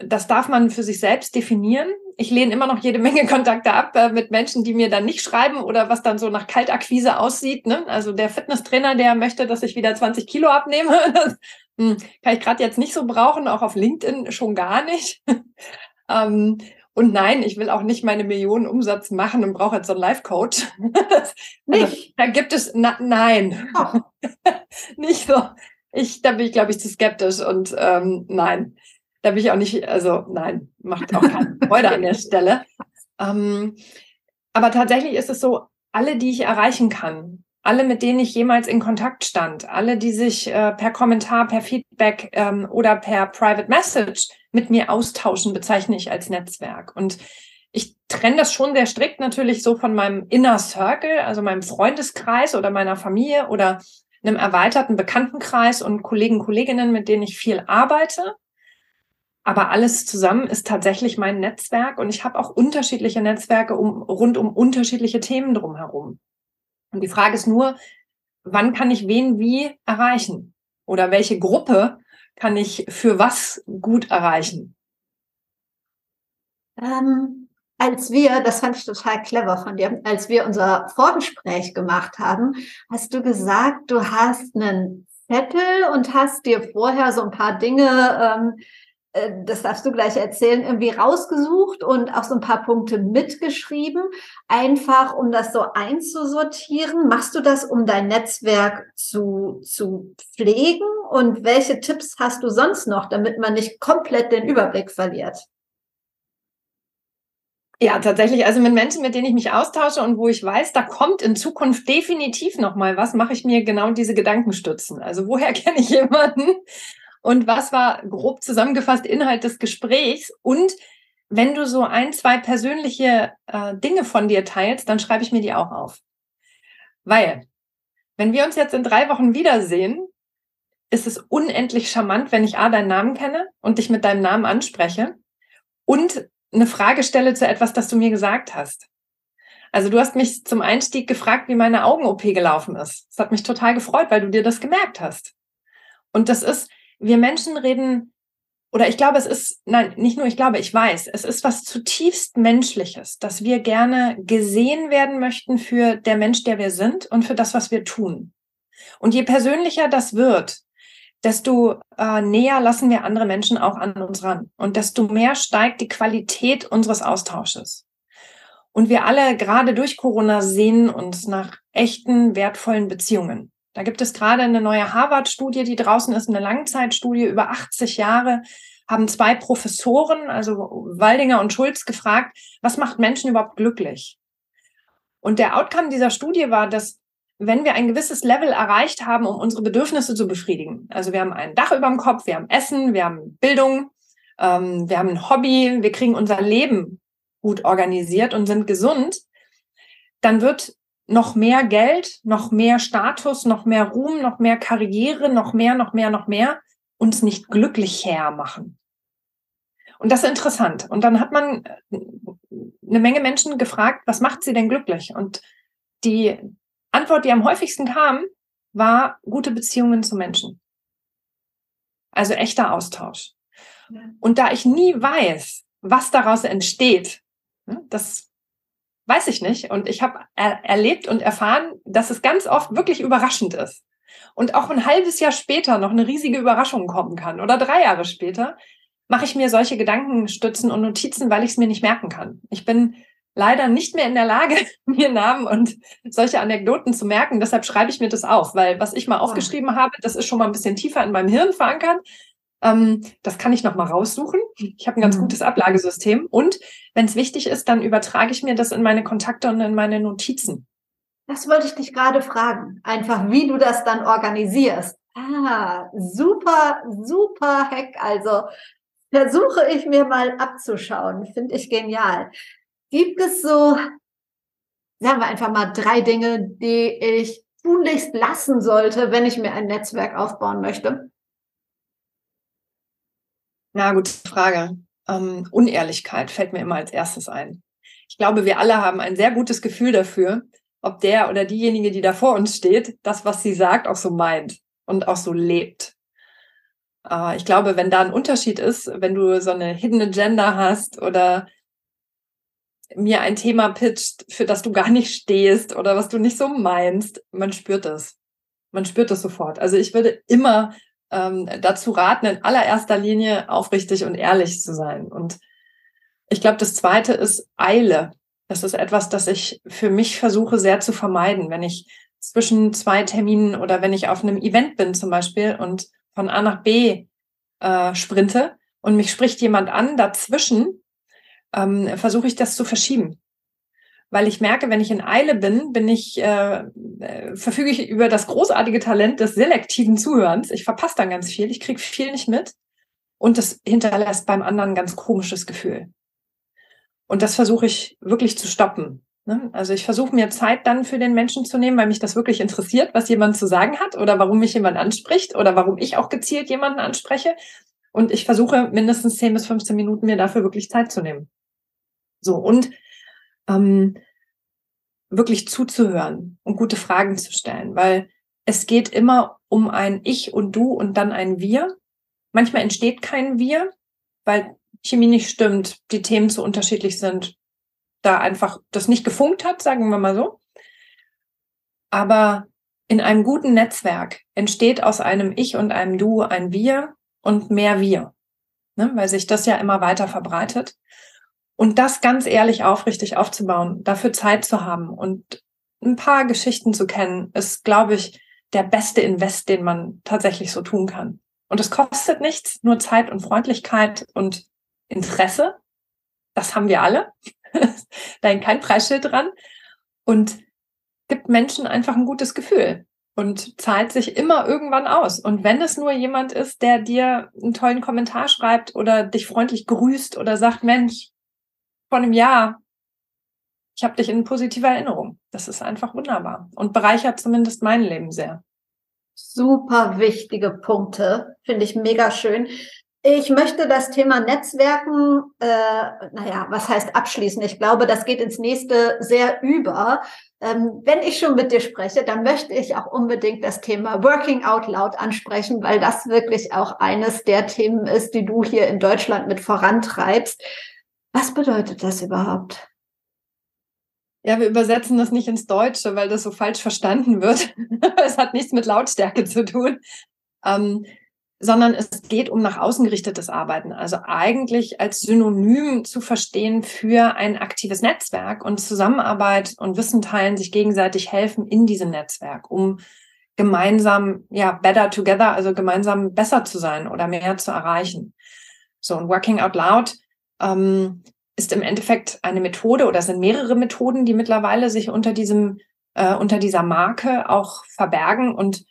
B: das darf man für sich selbst definieren. Ich lehne immer noch jede Menge Kontakte ab äh, mit Menschen, die mir dann nicht schreiben oder was dann so nach Kaltakquise aussieht. Ne? Also der Fitnesstrainer, der möchte, dass ich wieder 20 Kilo abnehme, das hm, kann ich gerade jetzt nicht so brauchen, auch auf LinkedIn schon gar nicht. ähm, und nein, ich will auch nicht meine Millionen Umsatz machen und brauche jetzt so einen Life-Coach. also, da gibt es, na, nein, oh. nicht so. Ich, da bin ich, glaube ich, zu skeptisch und ähm, nein, da bin ich auch nicht, also nein, macht auch keine Freude an der Stelle. Ähm, aber tatsächlich ist es so, alle, die ich erreichen kann, alle, mit denen ich jemals in Kontakt stand, alle, die sich äh, per Kommentar, per Feedback ähm, oder per Private Message mit mir austauschen, bezeichne ich als Netzwerk. Und ich trenne das schon sehr strikt natürlich so von meinem Inner Circle, also meinem Freundeskreis oder meiner Familie oder einem erweiterten Bekanntenkreis und Kollegen, Kolleginnen, mit denen ich viel arbeite. Aber alles zusammen ist tatsächlich mein Netzwerk und ich habe auch unterschiedliche Netzwerke um, rund um unterschiedliche Themen drumherum. Und die Frage ist nur, wann kann ich wen wie erreichen? Oder welche Gruppe kann ich für was gut erreichen?
C: Ähm, als wir, das fand ich total clever von dir, als wir unser Vorgespräch gemacht haben, hast du gesagt, du hast einen Zettel und hast dir vorher so ein paar Dinge ähm, äh, das darfst du gleich erzählen, irgendwie rausgesucht und auch so ein paar Punkte mitgeschrieben, einfach um das so einzusortieren. Machst du das, um dein Netzwerk zu, zu pflegen? Und welche Tipps hast du sonst noch, damit man nicht komplett den Überblick verliert?
B: Ja, tatsächlich. Also mit Menschen, mit denen ich mich austausche und wo ich weiß, da kommt in Zukunft definitiv noch mal was, mache ich mir genau diese Gedankenstützen. Also woher kenne ich jemanden, und was war grob zusammengefasst Inhalt des Gesprächs und wenn du so ein, zwei persönliche äh, Dinge von dir teilst, dann schreibe ich mir die auch auf. Weil, wenn wir uns jetzt in drei Wochen wiedersehen, ist es unendlich charmant, wenn ich A, deinen Namen kenne und dich mit deinem Namen anspreche und eine Frage stelle zu etwas, das du mir gesagt hast. Also du hast mich zum Einstieg gefragt, wie meine Augen-OP gelaufen ist. Das hat mich total gefreut, weil du dir das gemerkt hast. Und das ist, wir Menschen reden, oder ich glaube, es ist, nein, nicht nur ich glaube, ich weiß, es ist was zutiefst Menschliches, dass wir gerne gesehen werden möchten für der Mensch, der wir sind und für das, was wir tun. Und je persönlicher das wird, desto äh, näher lassen wir andere Menschen auch an uns ran und desto mehr steigt die Qualität unseres Austausches. Und wir alle gerade durch Corona sehen uns nach echten, wertvollen Beziehungen. Da gibt es gerade eine neue Harvard-Studie, die draußen ist, eine Langzeitstudie über 80 Jahre, haben zwei Professoren, also Waldinger und Schulz, gefragt, was macht Menschen überhaupt glücklich? Und der Outcome dieser Studie war, dass wenn wir ein gewisses Level erreicht haben, um unsere Bedürfnisse zu befriedigen, also wir haben ein Dach über dem Kopf, wir haben Essen, wir haben Bildung, ähm, wir haben ein Hobby, wir kriegen unser Leben gut organisiert und sind gesund, dann wird noch mehr Geld, noch mehr Status, noch mehr Ruhm, noch mehr Karriere, noch mehr, noch mehr, noch mehr uns nicht glücklicher machen. Und das ist interessant. Und dann hat man äh, eine Menge Menschen gefragt, was macht sie denn glücklich? Und die Antwort, die am häufigsten kam, war gute Beziehungen zu Menschen. Also echter Austausch. Und da ich nie weiß, was daraus entsteht, Hm, das weiß ich nicht. Und ich habe er erlebt und erfahren, dass es ganz oft wirklich überraschend ist. Und auch ein halbes Jahr später noch eine riesige Überraschung kommen kann oder drei Jahre später, mache ich mir solche Gedankenstützen und Notizen, weil ich es mir nicht merken kann. Ich bin leider nicht mehr in der Lage, mir Namen und solche Anekdoten zu merken. Deshalb schreibe ich mir das auf, weil was ich mal aufgeschrieben habe, das ist schon mal ein bisschen tiefer in meinem Hirn verankert. Ähm, das kann ich noch mal raussuchen. Ich habe ein ganz mhm. gutes Ablagesystem. Und wenn es wichtig ist, dann übertrage ich mir das in meine Kontakte und in meine Notizen.
C: Das wollte ich dich gerade fragen. Einfach, wie du das dann organisierst. Ah, super, super Hack. Also versuche ich mir mal abzuschauen. Finde ich genial. Gibt es so, sagen wir einfach mal, drei Dinge, die ich tunlichst lassen sollte, wenn ich mir ein Netzwerk aufbauen möchte?
B: Na, gute Frage. Ähm, Unehrlichkeit fällt mir immer als erstes ein. Ich glaube, wir alle haben ein sehr gutes Gefühl dafür, ob der oder diejenige, die da vor uns steht, das, was sie sagt, auch so meint und auch so lebt. Äh, ich glaube, wenn da ein Unterschied ist, wenn du so eine Hidden Agenda hast oder mir ein Thema pitcht, für das du gar nicht stehst oder was du nicht so meinst, man spürt das. Man spürt das sofort. Also ich würde immer ähm, dazu raten, in allererster Linie aufrichtig und ehrlich zu sein. Und ich glaube, das Zweite ist Eile. Das ist etwas, das ich für mich versuche sehr zu vermeiden, wenn ich zwischen zwei Terminen oder wenn ich auf einem Event bin zum Beispiel und von A nach B äh, sprinte und mich spricht jemand an dazwischen, ähm, versuche ich das zu verschieben. Weil ich merke, wenn ich in Eile bin, bin ich, äh, äh, verfüge ich über das großartige Talent des selektiven Zuhörens. Ich verpasse dann ganz viel, ich kriege viel nicht mit und das hinterlässt beim anderen ein ganz komisches Gefühl. Und das versuche ich wirklich zu stoppen. Ne? Also ich versuche mir Zeit dann für den Menschen zu nehmen, weil mich das wirklich interessiert, was jemand zu sagen hat oder warum mich jemand anspricht oder warum ich auch gezielt jemanden anspreche. Und ich versuche mindestens 10 bis 15 Minuten mir dafür wirklich Zeit zu nehmen. So, und ähm, wirklich zuzuhören und gute Fragen zu stellen, weil es geht immer um ein Ich und Du und dann ein Wir. Manchmal entsteht kein Wir, weil Chemie nicht stimmt, die Themen zu unterschiedlich sind, da einfach das nicht gefunkt hat, sagen wir mal so. Aber in einem guten Netzwerk entsteht aus einem Ich und einem Du ein Wir und mehr Wir, ne? weil sich das ja immer weiter verbreitet. Und das ganz ehrlich aufrichtig aufzubauen, dafür Zeit zu haben und ein paar Geschichten zu kennen, ist, glaube ich, der beste Invest, den man tatsächlich so tun kann. Und es kostet nichts, nur Zeit und Freundlichkeit und Interesse. Das haben wir alle. da hängt kein Preisschild dran. Und gibt Menschen einfach ein gutes Gefühl und zahlt sich immer irgendwann aus. Und wenn es nur jemand ist, der dir einen tollen Kommentar schreibt oder dich freundlich grüßt oder sagt, Mensch, vor einem Jahr, ich habe dich in positiver Erinnerung. Das ist einfach wunderbar und bereichert zumindest mein Leben sehr.
C: Super wichtige Punkte, finde ich mega schön. Ich möchte das Thema Netzwerken, äh, naja, was heißt abschließen? Ich glaube, das geht ins nächste sehr über. Ähm, wenn ich schon mit dir spreche, dann möchte ich auch unbedingt das Thema Working Out Loud ansprechen, weil das wirklich auch eines der Themen ist, die du hier in Deutschland mit vorantreibst. Was bedeutet das überhaupt?
B: Ja, wir übersetzen das nicht ins Deutsche, weil das so falsch verstanden wird. es hat nichts mit Lautstärke zu tun. Ähm, sondern es geht um nach außen gerichtetes Arbeiten. Also eigentlich als Synonym zu verstehen für ein aktives Netzwerk und Zusammenarbeit und Wissen teilen, sich gegenseitig helfen in diesem Netzwerk, um gemeinsam, ja, better together, also gemeinsam besser zu sein oder mehr zu erreichen. So, und Working Out Loud ähm, ist im Endeffekt eine Methode oder sind mehrere Methoden, die mittlerweile sich unter diesem, äh, unter dieser Marke auch verbergen und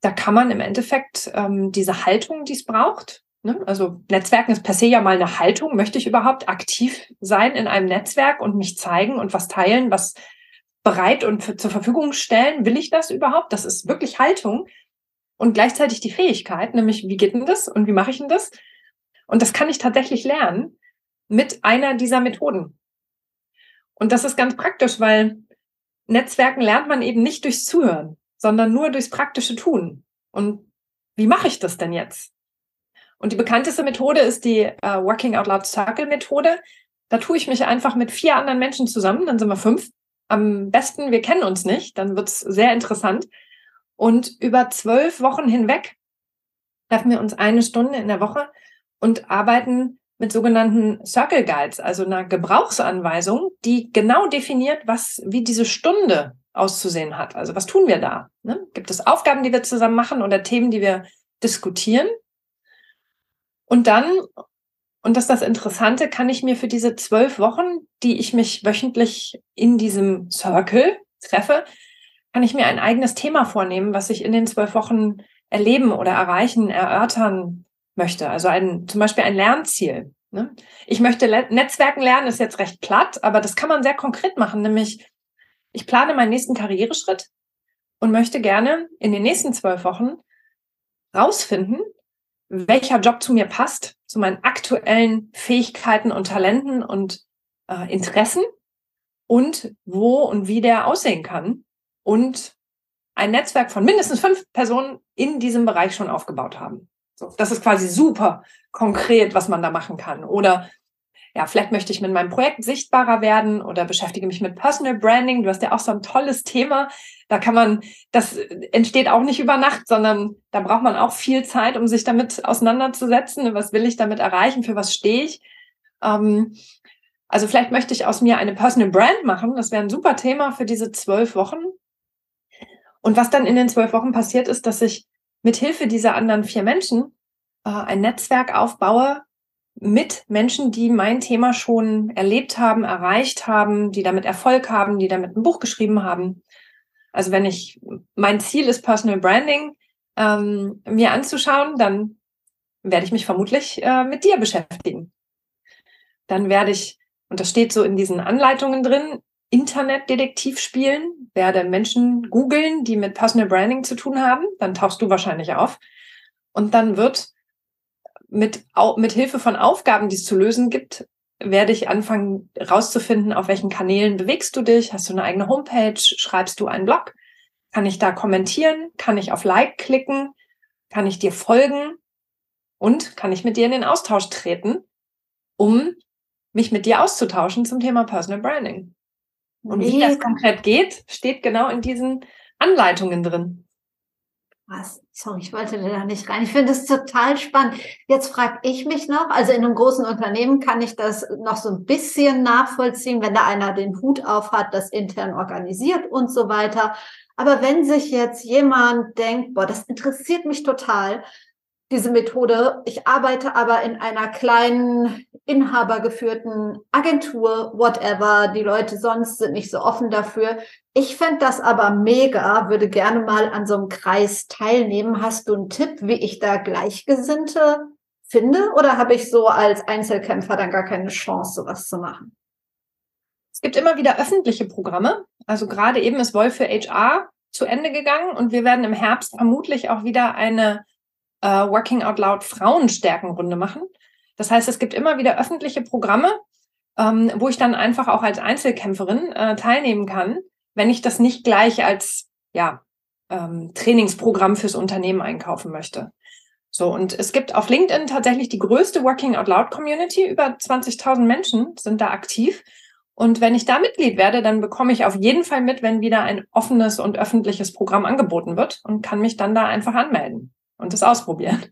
B: da kann man im Endeffekt ähm, diese Haltung, die es braucht, ne? also Netzwerken ist per se ja mal eine Haltung, möchte ich überhaupt aktiv sein in einem Netzwerk und mich zeigen und was teilen, was bereit und für, zur Verfügung stellen, will ich das überhaupt? Das ist wirklich Haltung und gleichzeitig die Fähigkeit, nämlich wie geht denn das und wie mache ich denn das? Und das kann ich tatsächlich lernen mit einer dieser Methoden. Und das ist ganz praktisch, weil Netzwerken lernt man eben nicht durchs Zuhören sondern nur durchs praktische Tun. Und wie mache ich das denn jetzt? Und die bekannteste Methode ist die äh, Working Out Loud Circle Methode. Da tue ich mich einfach mit vier anderen Menschen zusammen, dann sind wir fünf. Am besten, wir kennen uns nicht, dann wird's sehr interessant. Und über zwölf Wochen hinweg treffen wir uns eine Stunde in der Woche und arbeiten mit sogenannten Circle Guides, also einer Gebrauchsanweisung, die genau definiert, was, wie diese Stunde auszusehen hat. Also was tun wir da? Ne? Gibt es Aufgaben, die wir zusammen machen oder Themen, die wir diskutieren? Und dann, und das ist das Interessante, kann ich mir für diese zwölf Wochen, die ich mich wöchentlich in diesem Circle treffe, kann ich mir ein eigenes Thema vornehmen, was ich in den zwölf Wochen erleben oder erreichen, erörtern möchte. Also ein, zum Beispiel ein Lernziel. Ne? Ich möchte Le Netzwerken lernen, ist jetzt recht platt, aber das kann man sehr konkret machen, nämlich ich plane meinen nächsten Karriereschritt und möchte gerne in den nächsten zwölf Wochen rausfinden, welcher Job zu mir passt, zu meinen aktuellen Fähigkeiten und Talenten und äh, Interessen und wo und wie der aussehen kann und ein Netzwerk von mindestens fünf Personen in diesem Bereich schon aufgebaut haben. So, das ist quasi super konkret, was man da machen kann. Oder ja, vielleicht möchte ich mit meinem Projekt sichtbarer werden oder beschäftige mich mit Personal Branding. Du hast ja auch so ein tolles Thema. Da kann man, das entsteht auch nicht über Nacht, sondern da braucht man auch viel Zeit, um sich damit auseinanderzusetzen. Was will ich damit erreichen? Für was stehe ich? Ähm, also vielleicht möchte ich aus mir eine Personal Brand machen. Das wäre ein super Thema für diese zwölf Wochen. Und was dann in den zwölf Wochen passiert ist, dass ich mit Hilfe dieser anderen vier Menschen äh, ein Netzwerk aufbaue mit Menschen, die mein Thema schon erlebt haben, erreicht haben, die damit Erfolg haben, die damit ein Buch geschrieben haben. Also wenn ich mein Ziel ist Personal Branding ähm, mir anzuschauen, dann werde ich mich vermutlich äh, mit dir beschäftigen. Dann werde ich, und das steht so in diesen Anleitungen drin, Internetdetektiv spielen, werde Menschen googeln, die mit Personal Branding zu tun haben, dann tauchst du wahrscheinlich auf. Und dann wird mit, mit Hilfe von Aufgaben, die es zu lösen gibt, werde ich anfangen rauszufinden, auf welchen Kanälen bewegst du dich? Hast du eine eigene Homepage? Schreibst du einen Blog? Kann ich da kommentieren? Kann ich auf Like klicken? Kann ich dir folgen? Und kann ich mit dir in den Austausch treten, um mich mit dir auszutauschen zum Thema Personal Branding? Und wie das konkret geht, steht genau in diesen Anleitungen drin.
C: Was? Sorry, ich wollte da nicht rein. Ich finde es total spannend. Jetzt frage ich mich noch, also in einem großen Unternehmen kann ich das noch so ein bisschen nachvollziehen, wenn da einer den Hut auf hat, das intern organisiert und so weiter. Aber wenn sich jetzt jemand denkt, boah, das interessiert mich total, diese Methode. Ich arbeite aber in einer kleinen, inhabergeführten Agentur, whatever. Die Leute sonst sind nicht so offen dafür. Ich fände das aber mega, würde gerne mal an so einem Kreis teilnehmen. Hast du einen Tipp, wie ich da Gleichgesinnte finde? Oder habe ich so als Einzelkämpfer dann gar keine Chance, sowas zu machen?
B: Es gibt immer wieder öffentliche Programme. Also gerade eben ist Wolf für HR zu Ende gegangen und wir werden im Herbst vermutlich auch wieder eine äh, Working Out Loud Frauenstärkenrunde machen. Das heißt, es gibt immer wieder öffentliche Programme, ähm, wo ich dann einfach auch als Einzelkämpferin äh, teilnehmen kann, wenn ich das nicht gleich als ja, ähm, Trainingsprogramm fürs Unternehmen einkaufen möchte. So, und es gibt auf LinkedIn tatsächlich die größte Working Out Loud Community. Über 20.000 Menschen sind da aktiv. Und wenn ich da Mitglied werde, dann bekomme ich auf jeden Fall mit, wenn wieder ein offenes und öffentliches Programm angeboten wird und kann mich dann da einfach anmelden und das ausprobieren.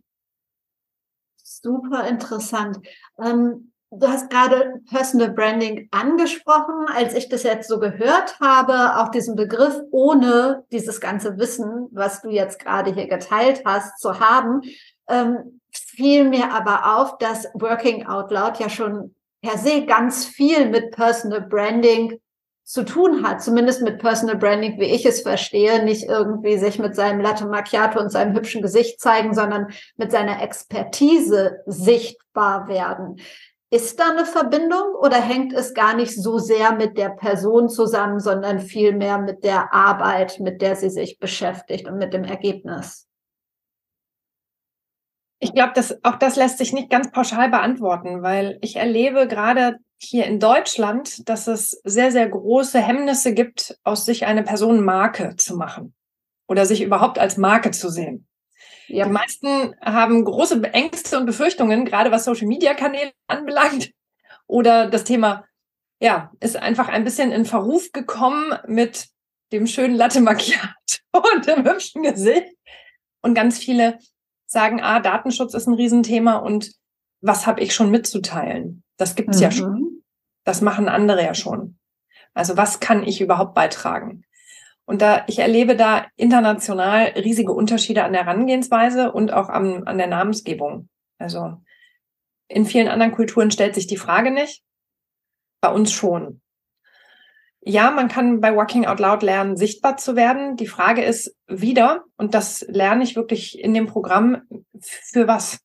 C: Super interessant. Ähm, du hast gerade Personal Branding angesprochen. Als ich das jetzt so gehört habe, auch diesen Begriff ohne dieses ganze Wissen, was du jetzt gerade hier geteilt hast, zu haben, ähm, fiel mir aber auf, dass Working Out Loud ja schon per se ganz viel mit Personal Branding zu tun hat, zumindest mit Personal Branding, wie ich es verstehe, nicht irgendwie sich mit seinem Latte Macchiato und seinem hübschen Gesicht zeigen, sondern mit seiner Expertise sichtbar werden. Ist da eine Verbindung oder hängt es gar nicht so sehr mit der Person zusammen, sondern vielmehr mit der Arbeit, mit der sie sich beschäftigt und mit dem Ergebnis?
B: Ich glaube, dass auch das lässt sich nicht ganz pauschal beantworten, weil ich erlebe gerade hier in Deutschland, dass es sehr, sehr große Hemmnisse gibt, aus sich eine Personenmarke zu machen oder sich überhaupt als Marke zu sehen. Ja. Die meisten haben große Ängste und Befürchtungen, gerade was Social-Media-Kanäle anbelangt Oder das Thema, ja, ist einfach ein bisschen in Verruf gekommen mit dem schönen Latte Macchiato und dem hübschen Gesicht. Und ganz viele sagen, ah, Datenschutz ist ein Riesenthema und was habe ich schon mitzuteilen? Das gibt's mhm. ja schon. Das machen andere ja schon. Also was kann ich überhaupt beitragen? Und da, ich erlebe da international riesige Unterschiede an der Herangehensweise und auch am, an der Namensgebung. Also in vielen anderen Kulturen stellt sich die Frage nicht. Bei uns schon. Ja, man kann bei Walking Out Loud lernen, sichtbar zu werden. Die Frage ist wieder, und das lerne ich wirklich in dem Programm, für was?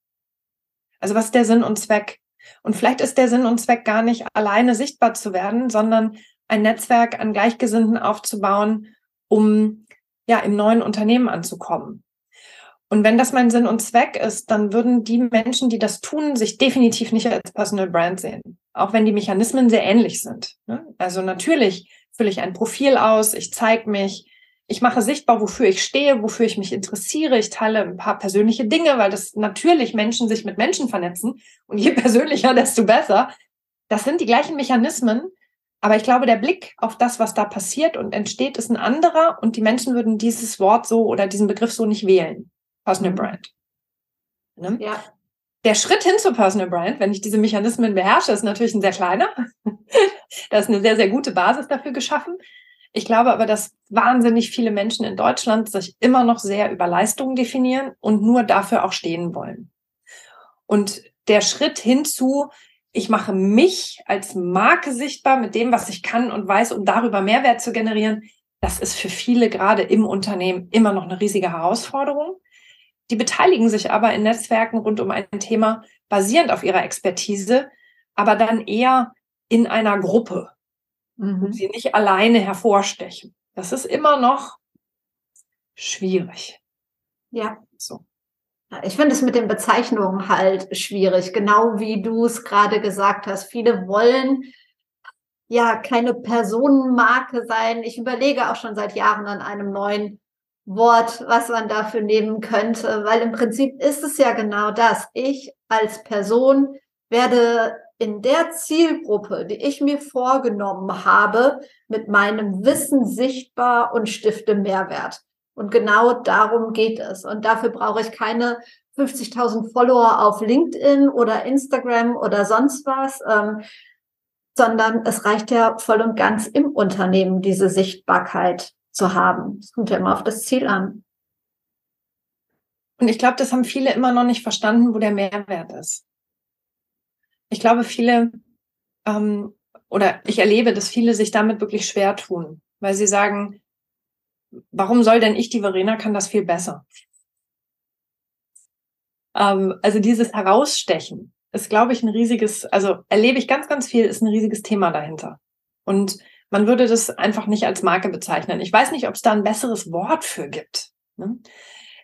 B: Also was ist der Sinn und Zweck? Und vielleicht ist der Sinn und Zweck gar nicht alleine sichtbar zu werden, sondern ein Netzwerk an Gleichgesinnten aufzubauen, um ja im neuen Unternehmen anzukommen. Und wenn das mein Sinn und Zweck ist, dann würden die Menschen, die das tun, sich definitiv nicht als Personal Brand sehen. Auch wenn die Mechanismen sehr ähnlich sind. Ne? Also natürlich fülle ich ein Profil aus, ich zeige mich, ich mache sichtbar, wofür ich stehe, wofür ich mich interessiere. Ich teile ein paar persönliche Dinge, weil das natürlich Menschen sich mit Menschen vernetzen. Und je persönlicher, desto besser. Das sind die gleichen Mechanismen. Aber ich glaube, der Blick auf das, was da passiert und entsteht, ist ein anderer. Und die Menschen würden dieses Wort so oder diesen Begriff so nicht wählen. Personal mhm. Brand. Ne? Ja. Der Schritt hin zur Personal Brand, wenn ich diese Mechanismen beherrsche, ist natürlich ein sehr kleiner. da ist eine sehr, sehr gute Basis dafür geschaffen. Ich glaube aber, dass wahnsinnig viele Menschen in Deutschland sich immer noch sehr über Leistungen definieren und nur dafür auch stehen wollen. Und der Schritt hinzu, ich mache mich als Marke sichtbar mit dem, was ich kann und weiß, um darüber Mehrwert zu generieren, das ist für viele gerade im Unternehmen immer noch eine riesige Herausforderung. Die beteiligen sich aber in Netzwerken rund um ein Thema basierend auf ihrer Expertise, aber dann eher in einer Gruppe, mhm. wo sie nicht alleine hervorstechen. Das ist immer noch schwierig.
C: Ja. So. Ich finde es mit den Bezeichnungen halt schwierig, genau wie du es gerade gesagt hast. Viele wollen ja keine Personenmarke sein. Ich überlege auch schon seit Jahren an einem neuen Wort, was man dafür nehmen könnte, weil im Prinzip ist es ja genau das. Ich als Person werde in der Zielgruppe, die ich mir vorgenommen habe, mit meinem Wissen sichtbar und stifte Mehrwert. Und genau darum geht es. Und dafür brauche ich keine 50.000 Follower auf LinkedIn oder Instagram oder sonst was, ähm, sondern es reicht ja voll und ganz im Unternehmen, diese Sichtbarkeit zu haben. Es kommt ja immer auf das Ziel an.
B: Und ich glaube, das haben viele immer noch nicht verstanden, wo der Mehrwert ist. Ich glaube, viele, ähm, oder ich erlebe, dass viele sich damit wirklich schwer tun, weil sie sagen, warum soll denn ich, die Verena, kann das viel besser? Ähm, also dieses Herausstechen ist, glaube ich, ein riesiges, also erlebe ich ganz, ganz viel, ist ein riesiges Thema dahinter. Und man würde das einfach nicht als Marke bezeichnen. Ich weiß nicht, ob es da ein besseres Wort für gibt. Ne?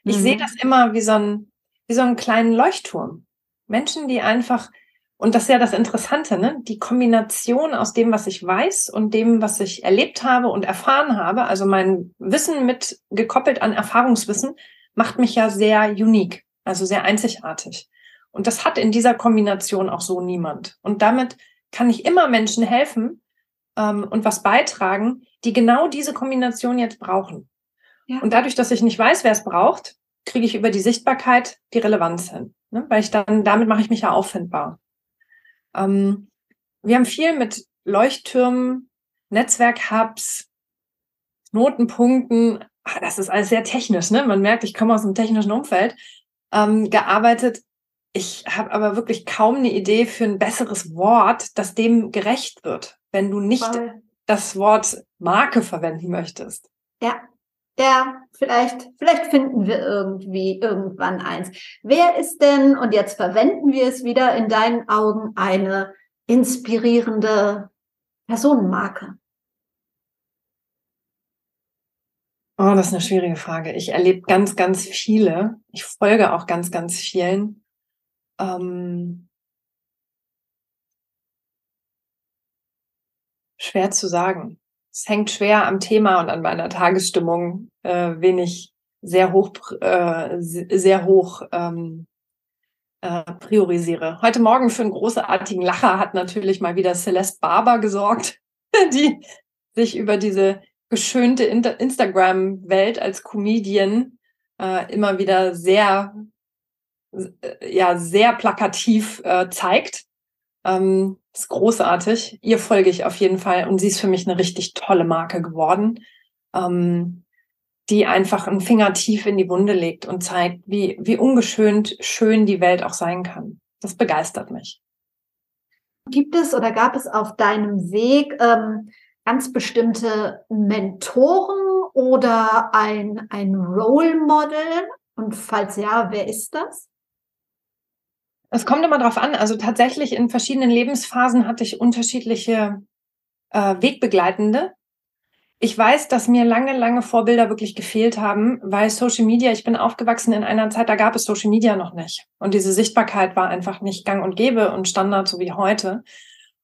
B: Ich mhm. sehe das immer wie so, ein, wie so einen kleinen Leuchtturm. Menschen, die einfach, und das ist ja das Interessante, ne? die Kombination aus dem, was ich weiß und dem, was ich erlebt habe und erfahren habe, also mein Wissen mit gekoppelt an Erfahrungswissen, macht mich ja sehr unique, also sehr einzigartig. Und das hat in dieser Kombination auch so niemand. Und damit kann ich immer Menschen helfen, ähm, und was beitragen, die genau diese Kombination jetzt brauchen. Ja. Und dadurch, dass ich nicht weiß, wer es braucht, kriege ich über die Sichtbarkeit die Relevanz hin. Ne? Weil ich dann, damit mache ich mich ja auffindbar. Ähm, wir haben viel mit Leuchttürmen, Netzwerk-Hubs, Notenpunkten, ach, das ist alles sehr technisch, ne? Man merkt, ich komme aus einem technischen Umfeld, ähm, gearbeitet. Ich habe aber wirklich kaum eine Idee für ein besseres Wort, das dem gerecht wird wenn du nicht Voll. das Wort Marke verwenden möchtest.
C: Ja, ja, vielleicht, vielleicht finden wir irgendwie irgendwann eins. Wer ist denn, und jetzt verwenden wir es wieder in deinen Augen, eine inspirierende Personenmarke?
B: Oh, das ist eine schwierige Frage. Ich erlebe ganz, ganz viele. Ich folge auch ganz, ganz vielen. Ähm, Schwer zu sagen. Es hängt schwer am Thema und an meiner Tagesstimmung, äh, wen ich sehr hoch, äh, sehr hoch ähm, äh, priorisiere. Heute Morgen für einen großartigen Lacher hat natürlich mal wieder Celeste Barber gesorgt, die sich über diese geschönte Instagram-Welt als Comedian äh, immer wieder sehr, äh, ja, sehr plakativ äh, zeigt. Ähm, ist großartig. Ihr folge ich auf jeden Fall und sie ist für mich eine richtig tolle Marke geworden. Ähm, die einfach einen Finger tief in die Wunde legt und zeigt, wie, wie ungeschönt schön die Welt auch sein kann. Das begeistert mich.
C: Gibt es oder gab es auf deinem Weg ähm, ganz bestimmte Mentoren oder ein, ein Role Model? Und falls ja, wer ist das?
B: Es kommt immer drauf an. Also tatsächlich in verschiedenen Lebensphasen hatte ich unterschiedliche äh, Wegbegleitende, ich weiß, dass mir lange, lange Vorbilder wirklich gefehlt haben, weil Social Media, ich bin aufgewachsen in einer Zeit, da gab es Social Media noch nicht. Und diese Sichtbarkeit war einfach nicht gang und gäbe und Standard so wie heute.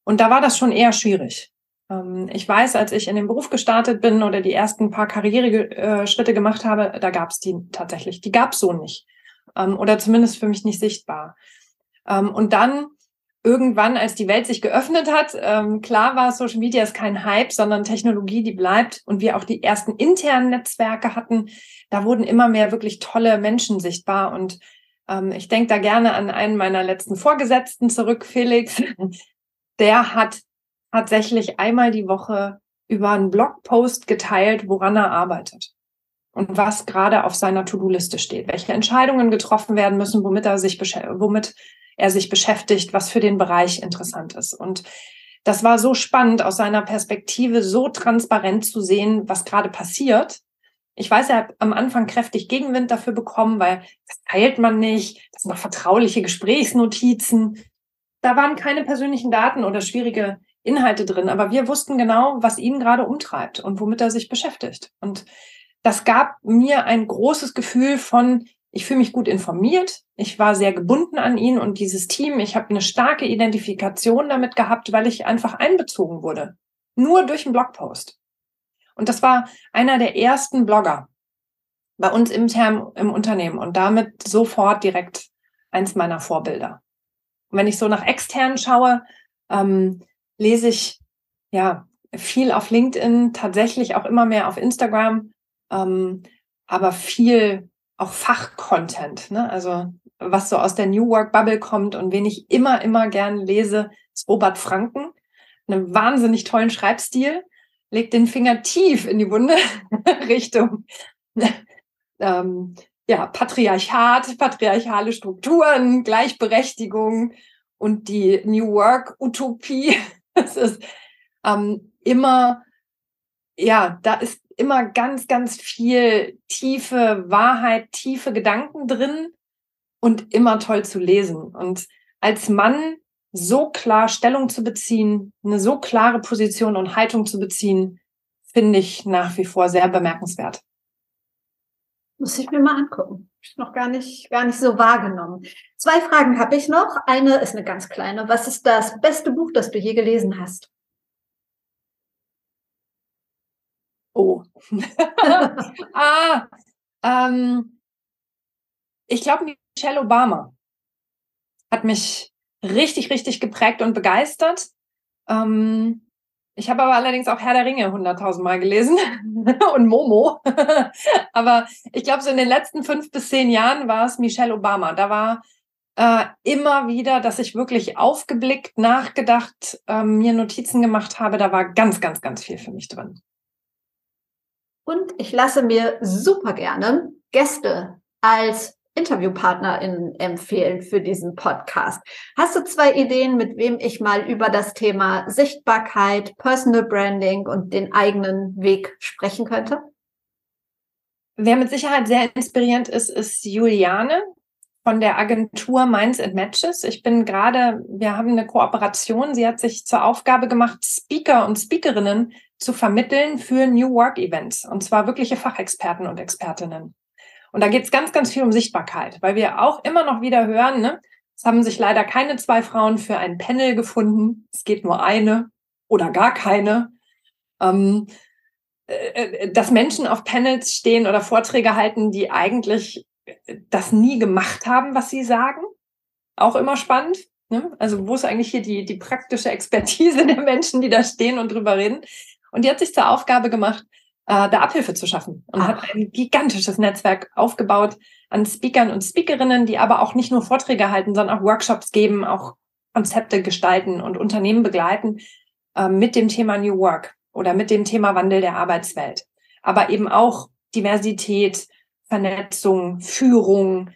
B: Und da war das schon eher schwierig. Ähm, ich weiß, als ich in den Beruf gestartet bin oder die ersten paar Karriereschritte gemacht habe, da gab es die tatsächlich. Die gab es so nicht. Ähm, oder zumindest für mich nicht sichtbar. Ähm, und dann irgendwann, als die Welt sich geöffnet hat, ähm, klar war, Social Media ist kein Hype, sondern Technologie, die bleibt. Und wir auch die ersten internen Netzwerke hatten, da wurden immer mehr wirklich tolle Menschen sichtbar. Und ähm, ich denke da gerne an einen meiner letzten Vorgesetzten zurück, Felix. Der hat tatsächlich einmal die Woche über einen Blogpost geteilt, woran er arbeitet und was gerade auf seiner To-Do-Liste steht, welche Entscheidungen getroffen werden müssen, womit er sich womit er sich beschäftigt, was für den Bereich interessant ist. Und das war so spannend, aus seiner Perspektive so transparent zu sehen, was gerade passiert. Ich weiß, er hat am Anfang kräftig Gegenwind dafür bekommen, weil das teilt man nicht. Das sind noch vertrauliche Gesprächsnotizen. Da waren keine persönlichen Daten oder schwierige Inhalte drin, aber wir wussten genau, was ihn gerade umtreibt und womit er sich beschäftigt. Und das gab mir ein großes Gefühl von, ich fühle mich gut informiert, ich war sehr gebunden an ihn und dieses Team, ich habe eine starke Identifikation damit gehabt, weil ich einfach einbezogen wurde. Nur durch einen Blogpost. Und das war einer der ersten Blogger bei uns intern im Unternehmen und damit sofort direkt eins meiner Vorbilder. Und wenn ich so nach extern schaue, ähm, lese ich ja viel auf LinkedIn, tatsächlich auch immer mehr auf Instagram, ähm, aber viel auch Fachcontent, ne? also was so aus der New Work Bubble kommt und wen ich immer, immer gern lese, ist Robert Franken. Einen wahnsinnig tollen Schreibstil, legt den Finger tief in die Wunde Richtung ähm, ja, Patriarchat, patriarchale Strukturen, Gleichberechtigung und die New Work Utopie. Es ist ähm, immer, ja, da ist immer ganz, ganz viel tiefe Wahrheit, tiefe Gedanken drin und immer toll zu lesen. Und als Mann so klar Stellung zu beziehen, eine so klare Position und Haltung zu beziehen, finde ich nach wie vor sehr bemerkenswert.
C: Muss ich mir mal angucken. Ich noch gar nicht, gar nicht so wahrgenommen. Zwei Fragen habe ich noch. Eine ist eine ganz kleine. Was ist das beste Buch, das du je gelesen hast?
B: Oh. ah, ähm, ich glaube, Michelle Obama hat mich richtig, richtig geprägt und begeistert. Ähm, ich habe aber allerdings auch Herr der Ringe hunderttausend Mal gelesen und Momo. aber ich glaube, so in den letzten fünf bis zehn Jahren war es Michelle Obama. Da war äh, immer wieder, dass ich wirklich aufgeblickt, nachgedacht, äh, mir Notizen gemacht habe. Da war ganz, ganz, ganz viel für mich drin.
C: Und ich lasse mir super gerne Gäste als InterviewpartnerInnen empfehlen für diesen Podcast. Hast du zwei Ideen, mit wem ich mal über das Thema Sichtbarkeit, Personal Branding und den eigenen Weg sprechen könnte?
B: Wer mit Sicherheit sehr inspirierend ist, ist Juliane von der Agentur Minds and Matches. Ich bin gerade, wir haben eine Kooperation. Sie hat sich zur Aufgabe gemacht, Speaker und Speakerinnen zu vermitteln für New Work Events und zwar wirkliche Fachexperten und Expertinnen. Und da geht es ganz, ganz viel um Sichtbarkeit, weil wir auch immer noch wieder hören, ne, es haben sich leider keine zwei Frauen für ein Panel gefunden. Es geht nur eine oder gar keine. Ähm, äh, äh dass Menschen auf Panels stehen oder Vorträge halten, die eigentlich das nie gemacht haben, was sie sagen. auch immer spannend. Ne? Also wo ist eigentlich hier die, die praktische Expertise der Menschen, die da stehen und drüber reden? Und die hat sich zur Aufgabe gemacht, äh, da Abhilfe zu schaffen und Ach. hat ein gigantisches Netzwerk aufgebaut an Speakern und Speakerinnen, die aber auch nicht nur Vorträge halten, sondern auch Workshops geben, auch Konzepte gestalten und Unternehmen begleiten äh, mit dem Thema New Work oder mit dem Thema Wandel der Arbeitswelt. Aber eben auch Diversität, Vernetzung, Führung,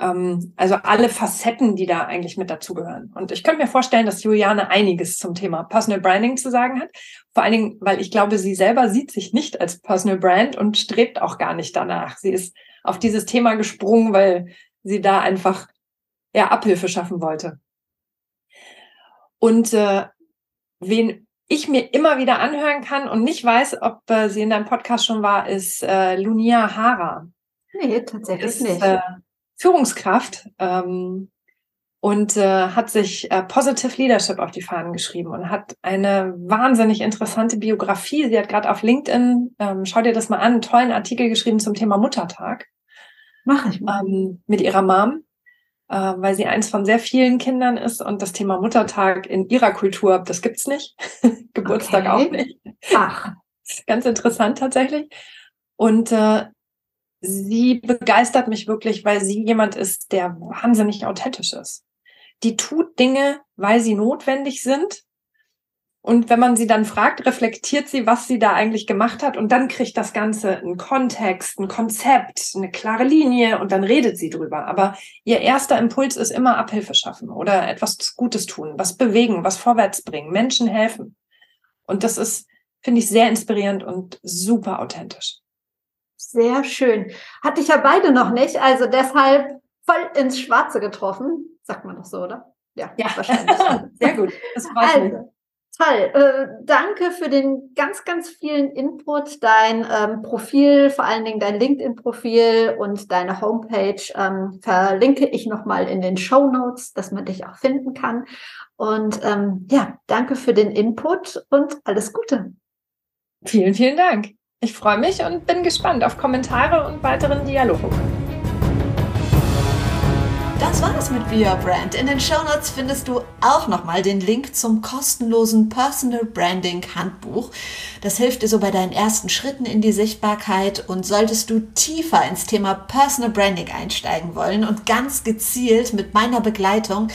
B: ähm, also alle Facetten, die da eigentlich mit dazugehören. Und ich könnte mir vorstellen, dass Juliane einiges zum Thema Personal Branding zu sagen hat. Vor allen Dingen, weil ich glaube, sie selber sieht sich nicht als Personal Brand und strebt auch gar nicht danach. Sie ist auf dieses Thema gesprungen, weil sie da einfach ja, Abhilfe schaffen wollte. Und äh, wen ich mir immer wieder anhören kann und nicht weiß, ob äh, sie in deinem Podcast schon war, ist äh, Lunia Hara.
A: Nee, tatsächlich ist, nicht. Äh,
B: Führungskraft ähm, und äh, hat sich äh, Positive Leadership auf die Fahnen geschrieben und hat eine wahnsinnig interessante Biografie. Sie hat gerade auf LinkedIn, ähm, schau dir das mal an, einen tollen Artikel geschrieben zum Thema Muttertag.
A: Mache ich mal.
B: Ähm, mit ihrer Mom, äh, weil sie eins von sehr vielen Kindern ist und das Thema Muttertag in ihrer Kultur, das gibt's nicht. Geburtstag okay. auch nicht. Ach. Ganz interessant tatsächlich. Und äh, sie begeistert mich wirklich, weil sie jemand ist, der wahnsinnig authentisch ist. Die tut Dinge, weil sie notwendig sind. Und wenn man sie dann fragt, reflektiert sie, was sie da eigentlich gemacht hat. Und dann kriegt das Ganze einen Kontext, ein Konzept, eine klare Linie und dann redet sie drüber. Aber ihr erster Impuls ist immer Abhilfe schaffen oder etwas Gutes tun, was bewegen, was vorwärts bringen, Menschen helfen. Und das ist, finde ich, sehr inspirierend und super authentisch.
A: Sehr schön. Hatte ich ja beide noch nicht, also deshalb voll ins Schwarze getroffen. Sagt man doch so, oder?
B: Ja, ja. wahrscheinlich. Sehr gut.
A: Das freut also, mich. Toll. Äh, danke für den ganz, ganz vielen Input. Dein ähm, Profil, vor allen Dingen dein LinkedIn-Profil und deine Homepage ähm, verlinke ich nochmal in den Show Notes, dass man dich auch finden kann. Und ähm, ja, danke für den Input und alles Gute.
B: Vielen, vielen Dank. Ich freue mich und bin gespannt auf Kommentare und weiteren Dialog.
A: Das war's mit Be Your Brand. In den Show Notes findest du auch nochmal den Link zum kostenlosen Personal Branding Handbuch. Das hilft dir so bei deinen ersten Schritten in die Sichtbarkeit und solltest du tiefer ins Thema Personal Branding einsteigen wollen und ganz gezielt mit meiner Begleitung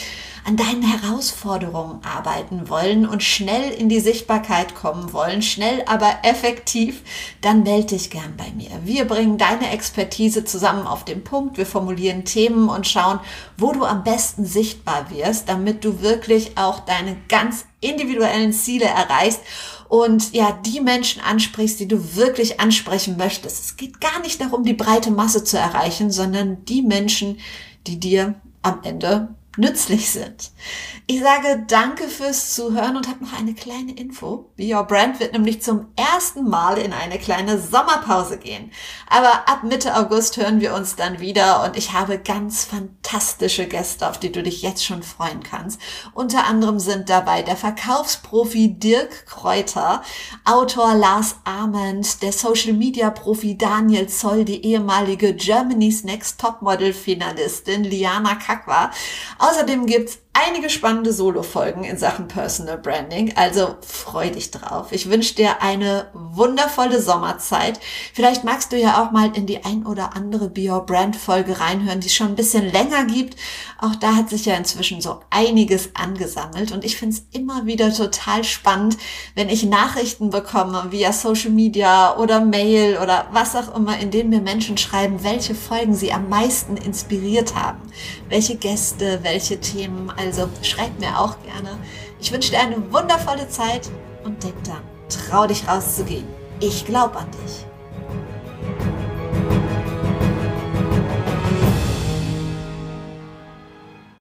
A: an deinen Herausforderungen arbeiten wollen und schnell in die Sichtbarkeit kommen wollen, schnell aber effektiv, dann melde dich gern bei mir. Wir bringen deine Expertise zusammen auf den Punkt, wir formulieren Themen und schauen, wo du am besten sichtbar wirst, damit du wirklich auch deine ganz individuellen Ziele erreichst und ja, die Menschen ansprichst, die du wirklich ansprechen möchtest. Es geht gar nicht darum, die breite Masse zu erreichen, sondern die Menschen, die dir am Ende nützlich sind. Ich sage danke fürs Zuhören und habe noch eine kleine Info. Be Your Brand wird nämlich zum ersten Mal in eine kleine Sommerpause gehen. Aber ab Mitte August hören wir uns dann wieder und ich habe ganz fantastische Gäste, auf die du dich jetzt schon freuen kannst. Unter anderem sind dabei der Verkaufsprofi Dirk Kräuter, Autor Lars Arment, der Social Media Profi Daniel Zoll, die ehemalige Germany's Next Topmodel Finalistin Liana Kakwa. Außerdem gibt's einige spannende Solo-Folgen in Sachen Personal Branding. Also freu dich drauf. Ich wünsche dir eine wundervolle Sommerzeit. Vielleicht magst du ja auch mal in die ein oder andere Be Your Brand Folge reinhören, die es schon ein bisschen länger gibt. Auch da hat sich ja inzwischen so einiges angesammelt und ich finde es immer wieder total spannend, wenn ich Nachrichten bekomme via Social Media oder Mail oder was auch immer, in denen mir Menschen schreiben, welche Folgen sie am meisten inspiriert haben, welche Gäste, welche Themen. Also schreib mir auch gerne. Ich wünsche dir eine wundervolle Zeit und denk dran, trau dich rauszugehen. Ich glaube an dich.